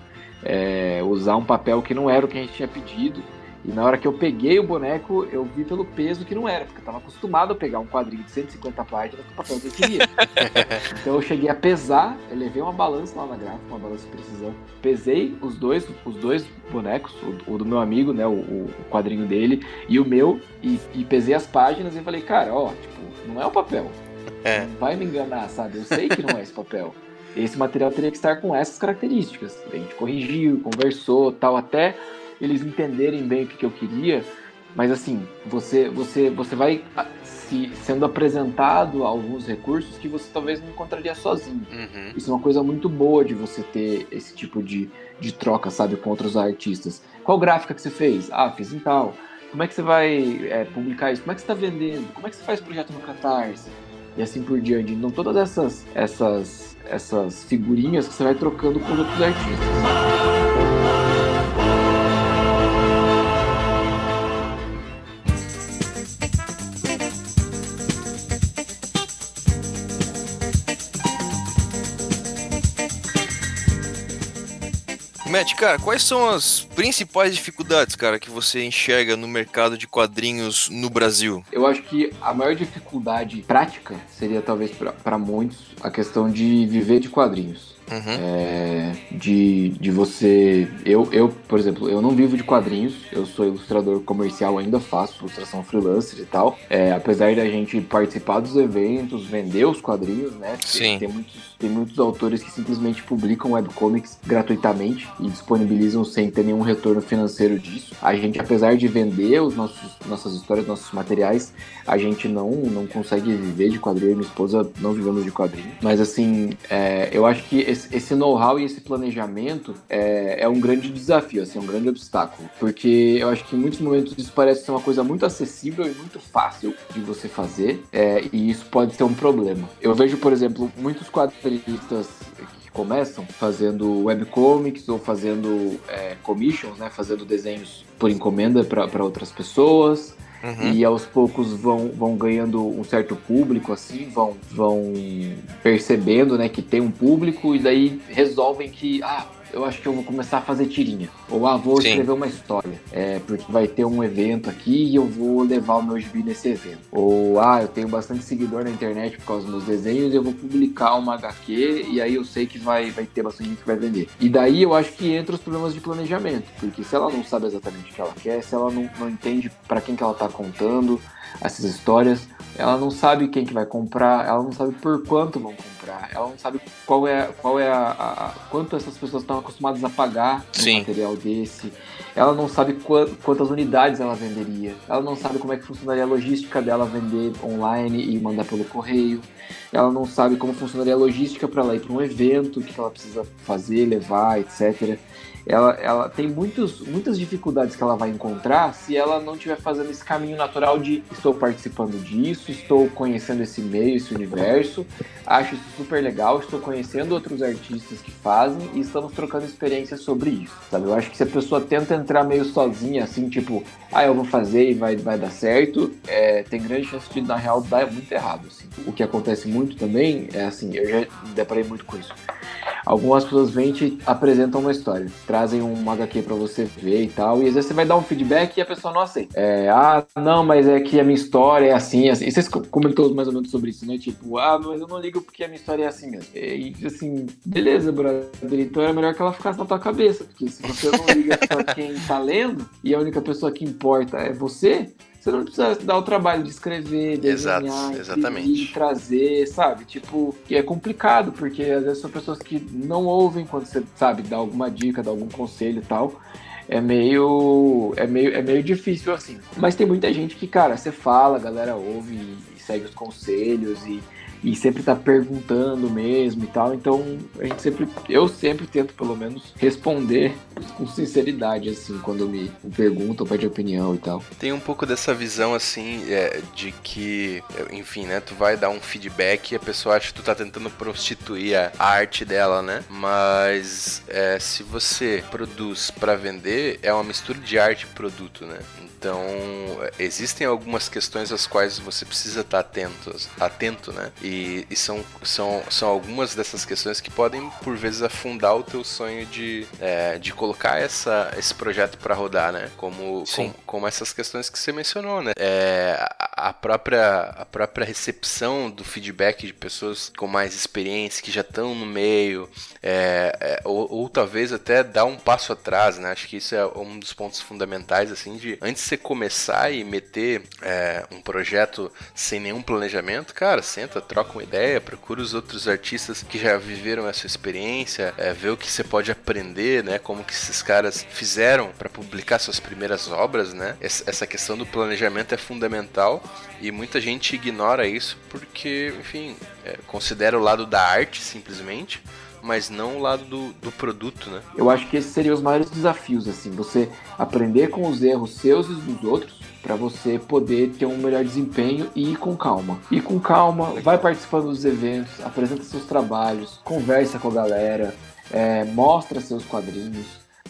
é, usar um papel que não era o que a gente tinha pedido. E na hora que eu peguei o boneco, eu vi pelo peso que não era, porque eu estava acostumado a pegar um quadrinho de 150 páginas com o papel que eu queria. então eu cheguei a pesar, eu levei uma balança lá na gráfica, uma balança de precisão. Pesei os dois, os dois bonecos, o, o do meu amigo, né, o, o, quadrinho dele, e o meu, e, e, pesei as páginas e falei, cara, ó, tipo, não é o papel. É. Não vai me enganar, sabe? Eu sei que não é esse papel. Esse material teria que estar com essas características. A gente corrigiu, conversou, tal, até eles entenderem bem o que, que eu queria, mas assim, você você você vai ah, se, sendo apresentado alguns recursos que você talvez não encontraria sozinho. Uhum. Isso é uma coisa muito boa de você ter esse tipo de, de troca, sabe, com outros artistas. Qual gráfica que você fez? Ah, fiz em tal. Como é que você vai é, publicar isso? Como é que você está vendendo? Como é que você faz projeto no Catarse? E assim por diante. Então todas essas essas essas figurinhas que você vai trocando com outros artistas. Matt, cara, quais são as principais dificuldades, cara, que você enxerga no mercado de quadrinhos no Brasil? Eu acho que a maior dificuldade prática seria talvez para muitos a questão de viver de quadrinhos. Uhum. É, de, de você. Eu, eu, por exemplo, eu não vivo de quadrinhos, eu sou ilustrador comercial, ainda faço ilustração freelancer e tal. É, apesar da gente participar dos eventos, vender os quadrinhos, né? Sim. Tem muitos, tem muitos autores que simplesmente publicam webcomics gratuitamente e disponibilizam sem ter nenhum retorno financeiro disso. A gente, apesar de vender os nossos, nossas histórias, nossos materiais, a gente não, não consegue viver de quadrinho. Minha esposa não vivemos de quadrinho. Mas assim, é, eu acho que esse, know-how e esse planejamento é, é, um grande desafio, assim, é um grande obstáculo. Porque eu acho que em muitos momentos isso parece ser uma coisa muito acessível e muito fácil de você fazer, é, e isso pode ser um problema. Eu vejo, por exemplo, muitos quadrinistas que começam fazendo webcomics ou fazendo é, commissions, né, fazendo desenhos por encomenda para outras pessoas. Uhum. E aos poucos vão, vão ganhando um certo público, assim, vão, vão percebendo né, que tem um público e daí resolvem que, ah, eu acho que eu vou começar a fazer tirinha. Ou ah, vou Sim. escrever uma história. É, porque vai ter um evento aqui e eu vou levar o meu gibi nesse evento. Ou ah, eu tenho bastante seguidor na internet por causa dos meus desenhos e eu vou publicar uma HQ e aí eu sei que vai, vai ter bastante gente que vai vender. E daí eu acho que entra os problemas de planejamento. Porque se ela não sabe exatamente o que ela quer, se ela não, não entende para quem que ela tá contando essas histórias, ela não sabe quem que vai comprar, ela não sabe por quanto vão comprar, ela não sabe qual é, qual é a, a- quanto essas pessoas estão acostumadas a pagar um Sim. material desse, ela não sabe qua- quantas unidades ela venderia, ela não sabe como é que funcionaria a logística dela vender online e mandar pelo correio, ela não sabe como funcionaria a logística para ela ir para um evento, o que ela precisa fazer, levar, etc. Ela, ela tem muitos, muitas dificuldades que ela vai encontrar se ela não estiver fazendo esse caminho natural de estou participando disso, estou conhecendo esse meio, esse universo, acho isso super legal, estou conhecendo outros artistas que fazem e estamos trocando experiências sobre isso, sabe? Eu acho que se a pessoa tenta entrar meio sozinha, assim, tipo, ah, eu vou fazer e vai, vai dar certo, é, tem grande chance de, na real, dar muito errado, assim. O que acontece muito também é, assim, eu já deparei muito com isso. Algumas pessoas vêm e te apresentam uma história, trazem um HQ pra você ver e tal, e às vezes você vai dar um feedback e a pessoa não aceita. É, ah, não, mas é que a minha história é assim, assim. E vocês co- comentou mais ou menos sobre isso, né? Tipo, ah, mas eu não ligo porque a minha história é assim mesmo. E assim, beleza, brother. Então era melhor que ela ficasse na tua cabeça, porque se você não liga pra quem tá lendo e a única pessoa que importa é você, você não precisa dar o trabalho de escrever, desenhar, Exato, exatamente. trazer, sabe? Tipo, e é complicado, porque às vezes são pessoas que não ouvem quando você, sabe, dá alguma dica, dá algum conselho e tal. É meio, é meio, é meio difícil assim. Mas tem muita gente que, cara, você fala, a galera ouve e, e segue os conselhos e, e sempre tá perguntando mesmo e tal. Então, a gente sempre, eu sempre tento pelo menos responder com sinceridade assim quando me perguntam, pede opinião e tal. Tem um pouco dessa visão assim é, de que, enfim, né? Tu vai dar um feedback e a pessoa acha que tu tá tentando prostituir a arte dela, né? Mas é, se você produz pra vender, é uma mistura de arte e produto, né? Então é, existem algumas questões às quais você precisa estar atento, atento, né? E, e são, são, são algumas dessas questões que podem por vezes afundar o teu sonho de, é, de colocar essa, esse projeto pra rodar, né? Como, Sim. como essas questões que você mencionou, né? É, a, a própria, a própria recepção do feedback de pessoas com mais experiência, que já estão no meio, é, é, ou, ou talvez até dar um passo atrás, né? Acho que isso é um dos pontos fundamentais, assim, de antes de você começar e meter é, um projeto sem nenhum planejamento, cara, senta, troca uma ideia, procura os outros artistas que já viveram essa experiência, é, vê o que você pode aprender, né? Como que esses caras fizeram para publicar suas primeiras obras, né? Essa essa questão do planejamento é fundamental e muita gente ignora isso porque, enfim, é, considera o lado da arte simplesmente, mas não o lado do, do produto, né? Eu acho que esses seriam os maiores desafios, assim, você aprender com os erros seus e dos outros para você poder ter um melhor desempenho e ir com calma. Ir com calma, vai participando dos eventos, apresenta seus trabalhos, conversa com a galera, é, mostra seus quadrinhos,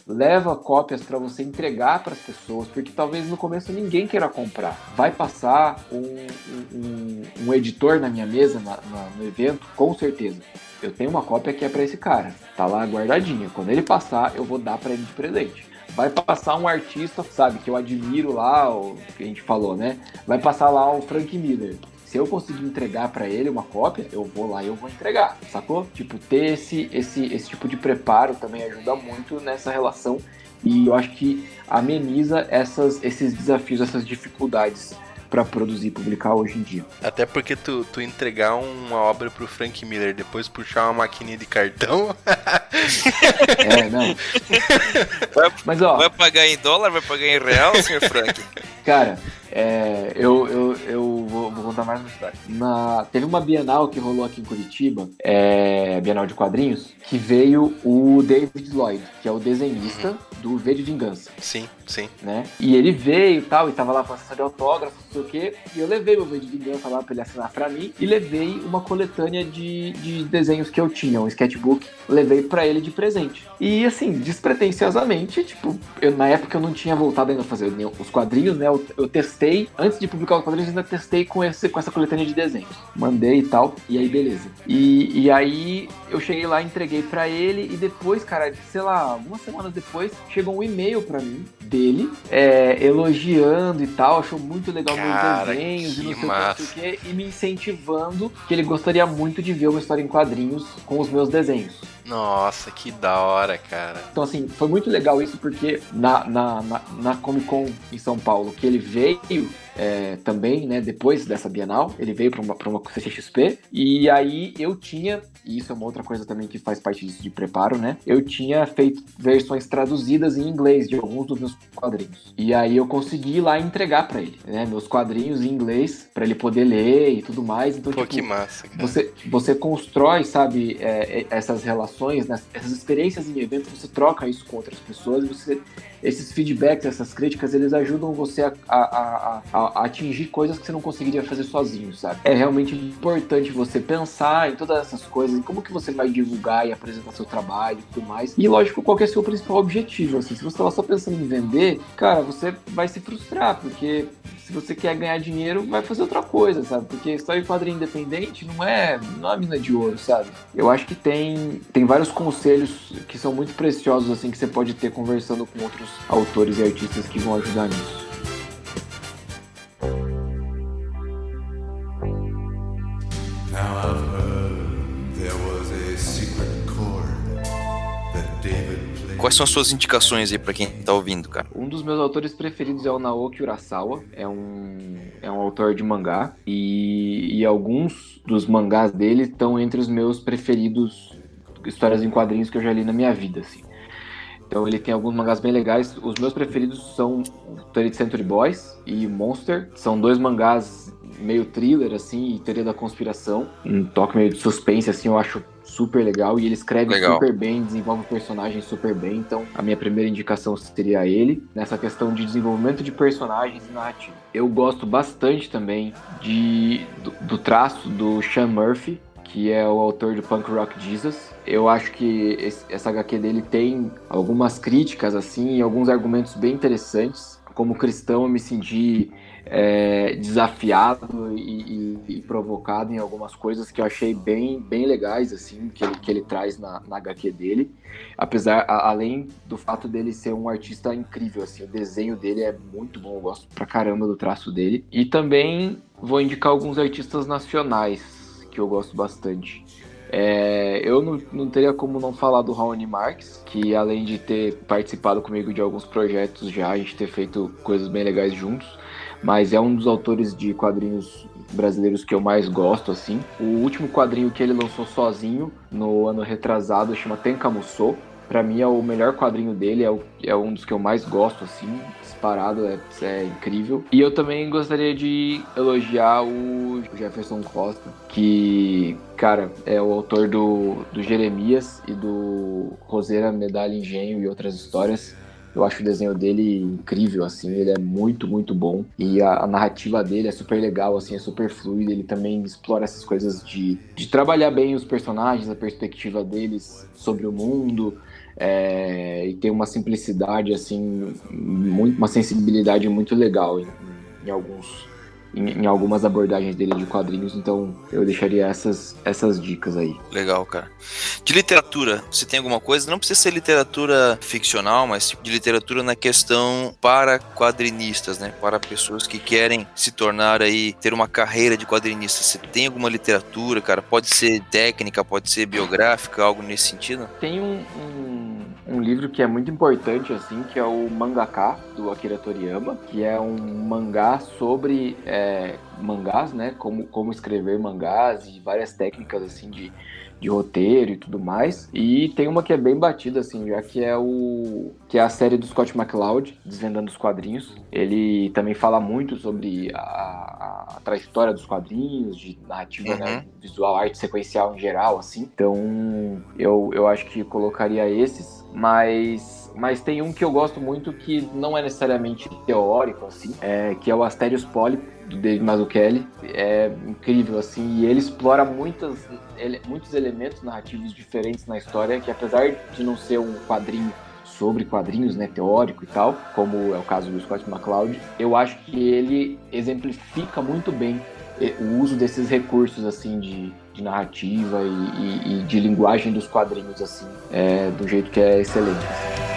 leva cópias para você entregar para as pessoas, porque talvez no começo ninguém queira comprar. Vai passar um, um- um editor na minha mesa na- na- no evento, com certeza. Eu tenho uma cópia que é para esse cara, tá lá guardadinha. Quando ele passar, eu vou dar para ele de presente. Vai passar um artista, sabe, que eu admiro lá, o que a gente falou, né? Vai passar lá o Frank Miller. Se eu conseguir entregar para ele uma cópia, eu vou lá e eu vou entregar, sacou? Tipo, ter esse, esse, esse tipo de preparo também ajuda muito nessa relação e eu acho que ameniza essas, esses desafios, essas dificuldades para produzir e publicar hoje em dia. Até porque tu, tu entregar uma obra pro Frank Miller, depois puxar uma maquininha de cartão, É, não. Vai- Mas ó, Vai pagar em dólar, vai pagar em real, senhor Frank? Cara, é, eu, eu, eu vou, vou contar mais uma história. Na, teve uma Bienal que rolou aqui em Curitiba, é, Bienal de Quadrinhos, que veio o David Lloyd, que é o desenhista do V de Vingança, sim, sim. né? E ele veio e tal, e tava lá com a sessão de autógrafos, não sei o quê, e eu levei meu V de Vingança lá pra ele assinar pra mim, e levei uma coletânea de, de desenhos que eu tinha, um sketchbook, levei pra ele de presente. E assim, despretensiosamente, tipo, eu, na época eu não tinha voltado ainda a fazer os quadrinhos, né? Eu, eu testei, antes de publicar os quadrinhos, eu ainda testei com esse, com essa coletânea de desenhos. Mandei e tal, e aí beleza. E, e aí eu cheguei lá, entreguei para ele, e depois, cara, sei lá, algumas semanas depois, chegou um e-mail para mim dele, é, elogiando e tal, achou muito legal Cara, meus desenhos e não sei massa. o que, e me incentivando que ele gostaria muito de ver uma história em quadrinhos com os meus desenhos. Nossa, que da hora, cara. Então, assim, foi muito legal isso porque na, na, na, na Comic Con em São Paulo, que ele veio é, também, né, depois dessa Bienal, ele veio para uma, pra uma CCXP, e aí eu tinha, e isso é uma outra coisa também que faz parte disso de preparo, né, eu tinha feito versões traduzidas em inglês de alguns dos meus quadrinhos. E aí eu consegui ir lá entregar para ele, né, meus quadrinhos em inglês, para ele poder ler e tudo mais. Então, Pô, tipo, que massa, cara. você, você constrói, sabe, é, é, essas relações, né, essas experiências em evento, você troca isso com outras pessoas e você, esses feedbacks, essas críticas, eles ajudam você a, a, a, a- atingir coisas que você não conseguiria fazer sozinho, sabe? É realmente importante você pensar em todas essas coisas, em como que você vai divulgar e apresentar seu trabalho e tudo mais. E lógico, qual é o seu principal objetivo, assim, se você estava só pensando em vender, cara, você vai se frustrar, porque se você quer ganhar dinheiro, vai fazer outra coisa, sabe? Porque história de quadrinho independente não é, não é mina de ouro, sabe? Eu acho que tem, tem vários conselhos que são muito preciosos, assim, que você pode ter conversando com outros autores e artistas que vão ajudar nisso. Quais são as suas indicações aí pra quem tá ouvindo, cara? Um dos meus autores preferidos é o Naoki Urasawa, é um, é um autor de mangá, e, e alguns dos mangás dele estão entre os meus preferidos, histórias em quadrinhos que eu já li na minha vida, assim. Então ele tem alguns mangás bem legais. Os meus preferidos são 30 Century Boys e Monster. São dois mangás meio thriller, assim, e teoria da conspiração. Um toque meio de suspense, assim, eu acho super legal. E ele escreve Legal. super bem, desenvolve o personagem super bem. Então a minha primeira indicação seria ele. Nessa questão de desenvolvimento de personagens e narrativa. Eu gosto bastante também de, do, do traço do Sean Murphy, que é o autor de Punk Rock Jesus. Eu acho que esse- essa HQ dele tem algumas críticas, assim, e alguns argumentos bem interessantes. Como cristão, eu me senti é, desafiado e, e- e provocado em algumas coisas que eu achei bem, bem legais, assim, que ele, que ele traz na, na HQ dele. Apesar, a- além do fato dele ser um artista incrível, assim, o desenho dele é muito bom, eu gosto pra caramba do traço dele. E também vou indicar alguns artistas nacionais que eu gosto bastante. É, eu não, não teria como não falar do Raoni Marques, que além de ter participado comigo de alguns projetos já, a gente ter feito coisas bem legais juntos, mas é um dos autores de quadrinhos brasileiros que eu mais gosto, assim. O último quadrinho que ele lançou sozinho, no ano retrasado, chama Tenkamuso. Pra mim é o melhor quadrinho dele, é, o- é um dos que eu mais gosto, assim, disparado, é, é incrível. E eu também gostaria de elogiar o Jefferson Costa, que, cara, é o autor do, do Jeremias e do Roseira, Medalha Engenho e outras histórias. Eu acho o desenho dele incrível, assim, ele é muito, muito bom. E a, a narrativa dele é super legal, assim, é super fluida. Ele também explora essas coisas de, de trabalhar bem os personagens, a perspectiva deles sobre o mundo. É, e tem uma simplicidade, assim, muito, uma sensibilidade muito legal em, em alguns em, em algumas abordagens dele de quadrinhos, então eu deixaria essas, essas dicas aí. Legal, cara. De literatura, você tem alguma coisa? Não precisa ser literatura ficcional, mas tipo de literatura na questão para quadrinistas, né? Para pessoas que querem se tornar aí, ter uma carreira de quadrinista. Você tem alguma literatura, cara? Pode ser técnica, pode ser biográfica, algo nesse sentido? Tem um, um, um livro que é muito importante, assim, que é o Mangaka, do Akira Toriyama, que é um mangá sobre é, mangás, né? Como, como escrever mangás e várias técnicas, assim, de, de roteiro e tudo mais. E tem uma que é bem batida, assim, já que é o que é a série do Scott McCloud, Desvendando os Quadrinhos. Ele também fala muito sobre a, a, trajetória dos quadrinhos, de narrativa Uhum. né, visual, arte sequencial em geral, assim. Então, eu, eu acho que colocaria esses, mas, mas tem um que eu gosto muito que não é necessariamente teórico, assim, é, que é o Asterios Polyp, do Dave Mazzucchelli. É incrível, assim, e ele explora muitas, ele- muitos elementos narrativos diferentes na história, que apesar de não ser um quadrinho sobre quadrinhos, né, teórico e tal, como é o caso do Scott McCloud, eu acho que ele exemplifica muito bem o uso desses recursos assim de, de narrativa e, e, e, de linguagem dos quadrinhos assim é, do jeito que é excelente. Assim.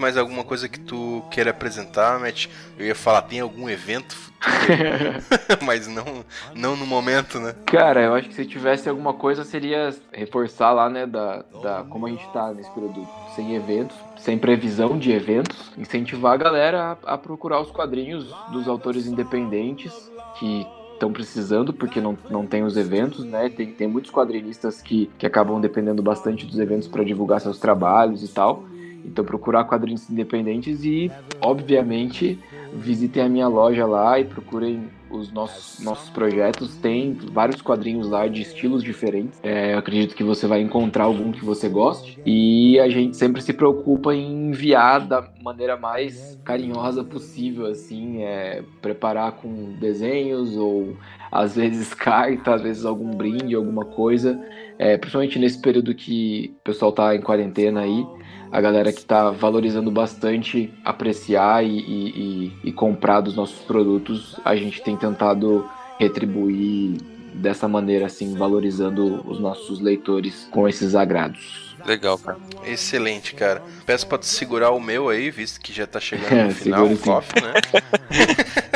Mais alguma coisa que tu queira apresentar, Matt? Eu ia falar, tem algum evento mas não, não no momento, né? Cara, eu acho que se tivesse alguma coisa seria reforçar lá, né, da, da como a gente tá nesse período sem eventos, sem previsão de eventos, incentivar a galera a, a procurar os quadrinhos dos autores independentes que estão precisando, porque não, não tem os eventos, né? Tem, tem muitos quadrinistas que, que acabam dependendo bastante dos eventos para divulgar seus trabalhos e tal. Então procurar quadrinhos independentes e, obviamente, visitem a minha loja lá e procurem os nossos, nossos projetos. Tem vários quadrinhos lá de estilos diferentes. É, acredito que você vai encontrar algum que você goste. E a gente sempre se preocupa em enviar da maneira mais carinhosa possível, assim, é, preparar com desenhos ou às vezes carta, às vezes algum brinde, alguma coisa. É, principalmente nesse período que o pessoal tá em quarentena aí a galera que está valorizando bastante apreciar e, e, e, comprar dos nossos produtos, a gente tem tentado retribuir dessa maneira, assim, valorizando os nossos leitores com esses agrados. Legal, cara. Excelente, cara. Peço pra tu segurar o meu aí, visto que já tá chegando no final o coffee, né?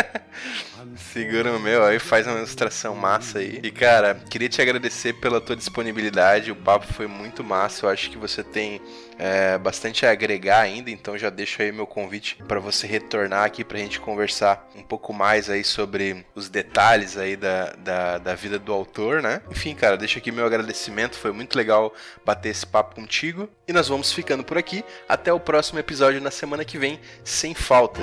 Segura o meu aí, faz uma ilustração massa aí. E cara, queria te agradecer pela tua disponibilidade. O papo foi muito massa. Eu acho que você tem é, bastante a agregar ainda, então já deixo aí meu convite para você retornar aqui para a gente conversar um pouco mais aí sobre os detalhes aí da, da, da, vida do autor, né? Enfim, cara, deixo aqui meu agradecimento, foi muito legal bater esse papo contigo e nós vamos ficando por aqui. Até o próximo episódio na semana que vem, sem falta.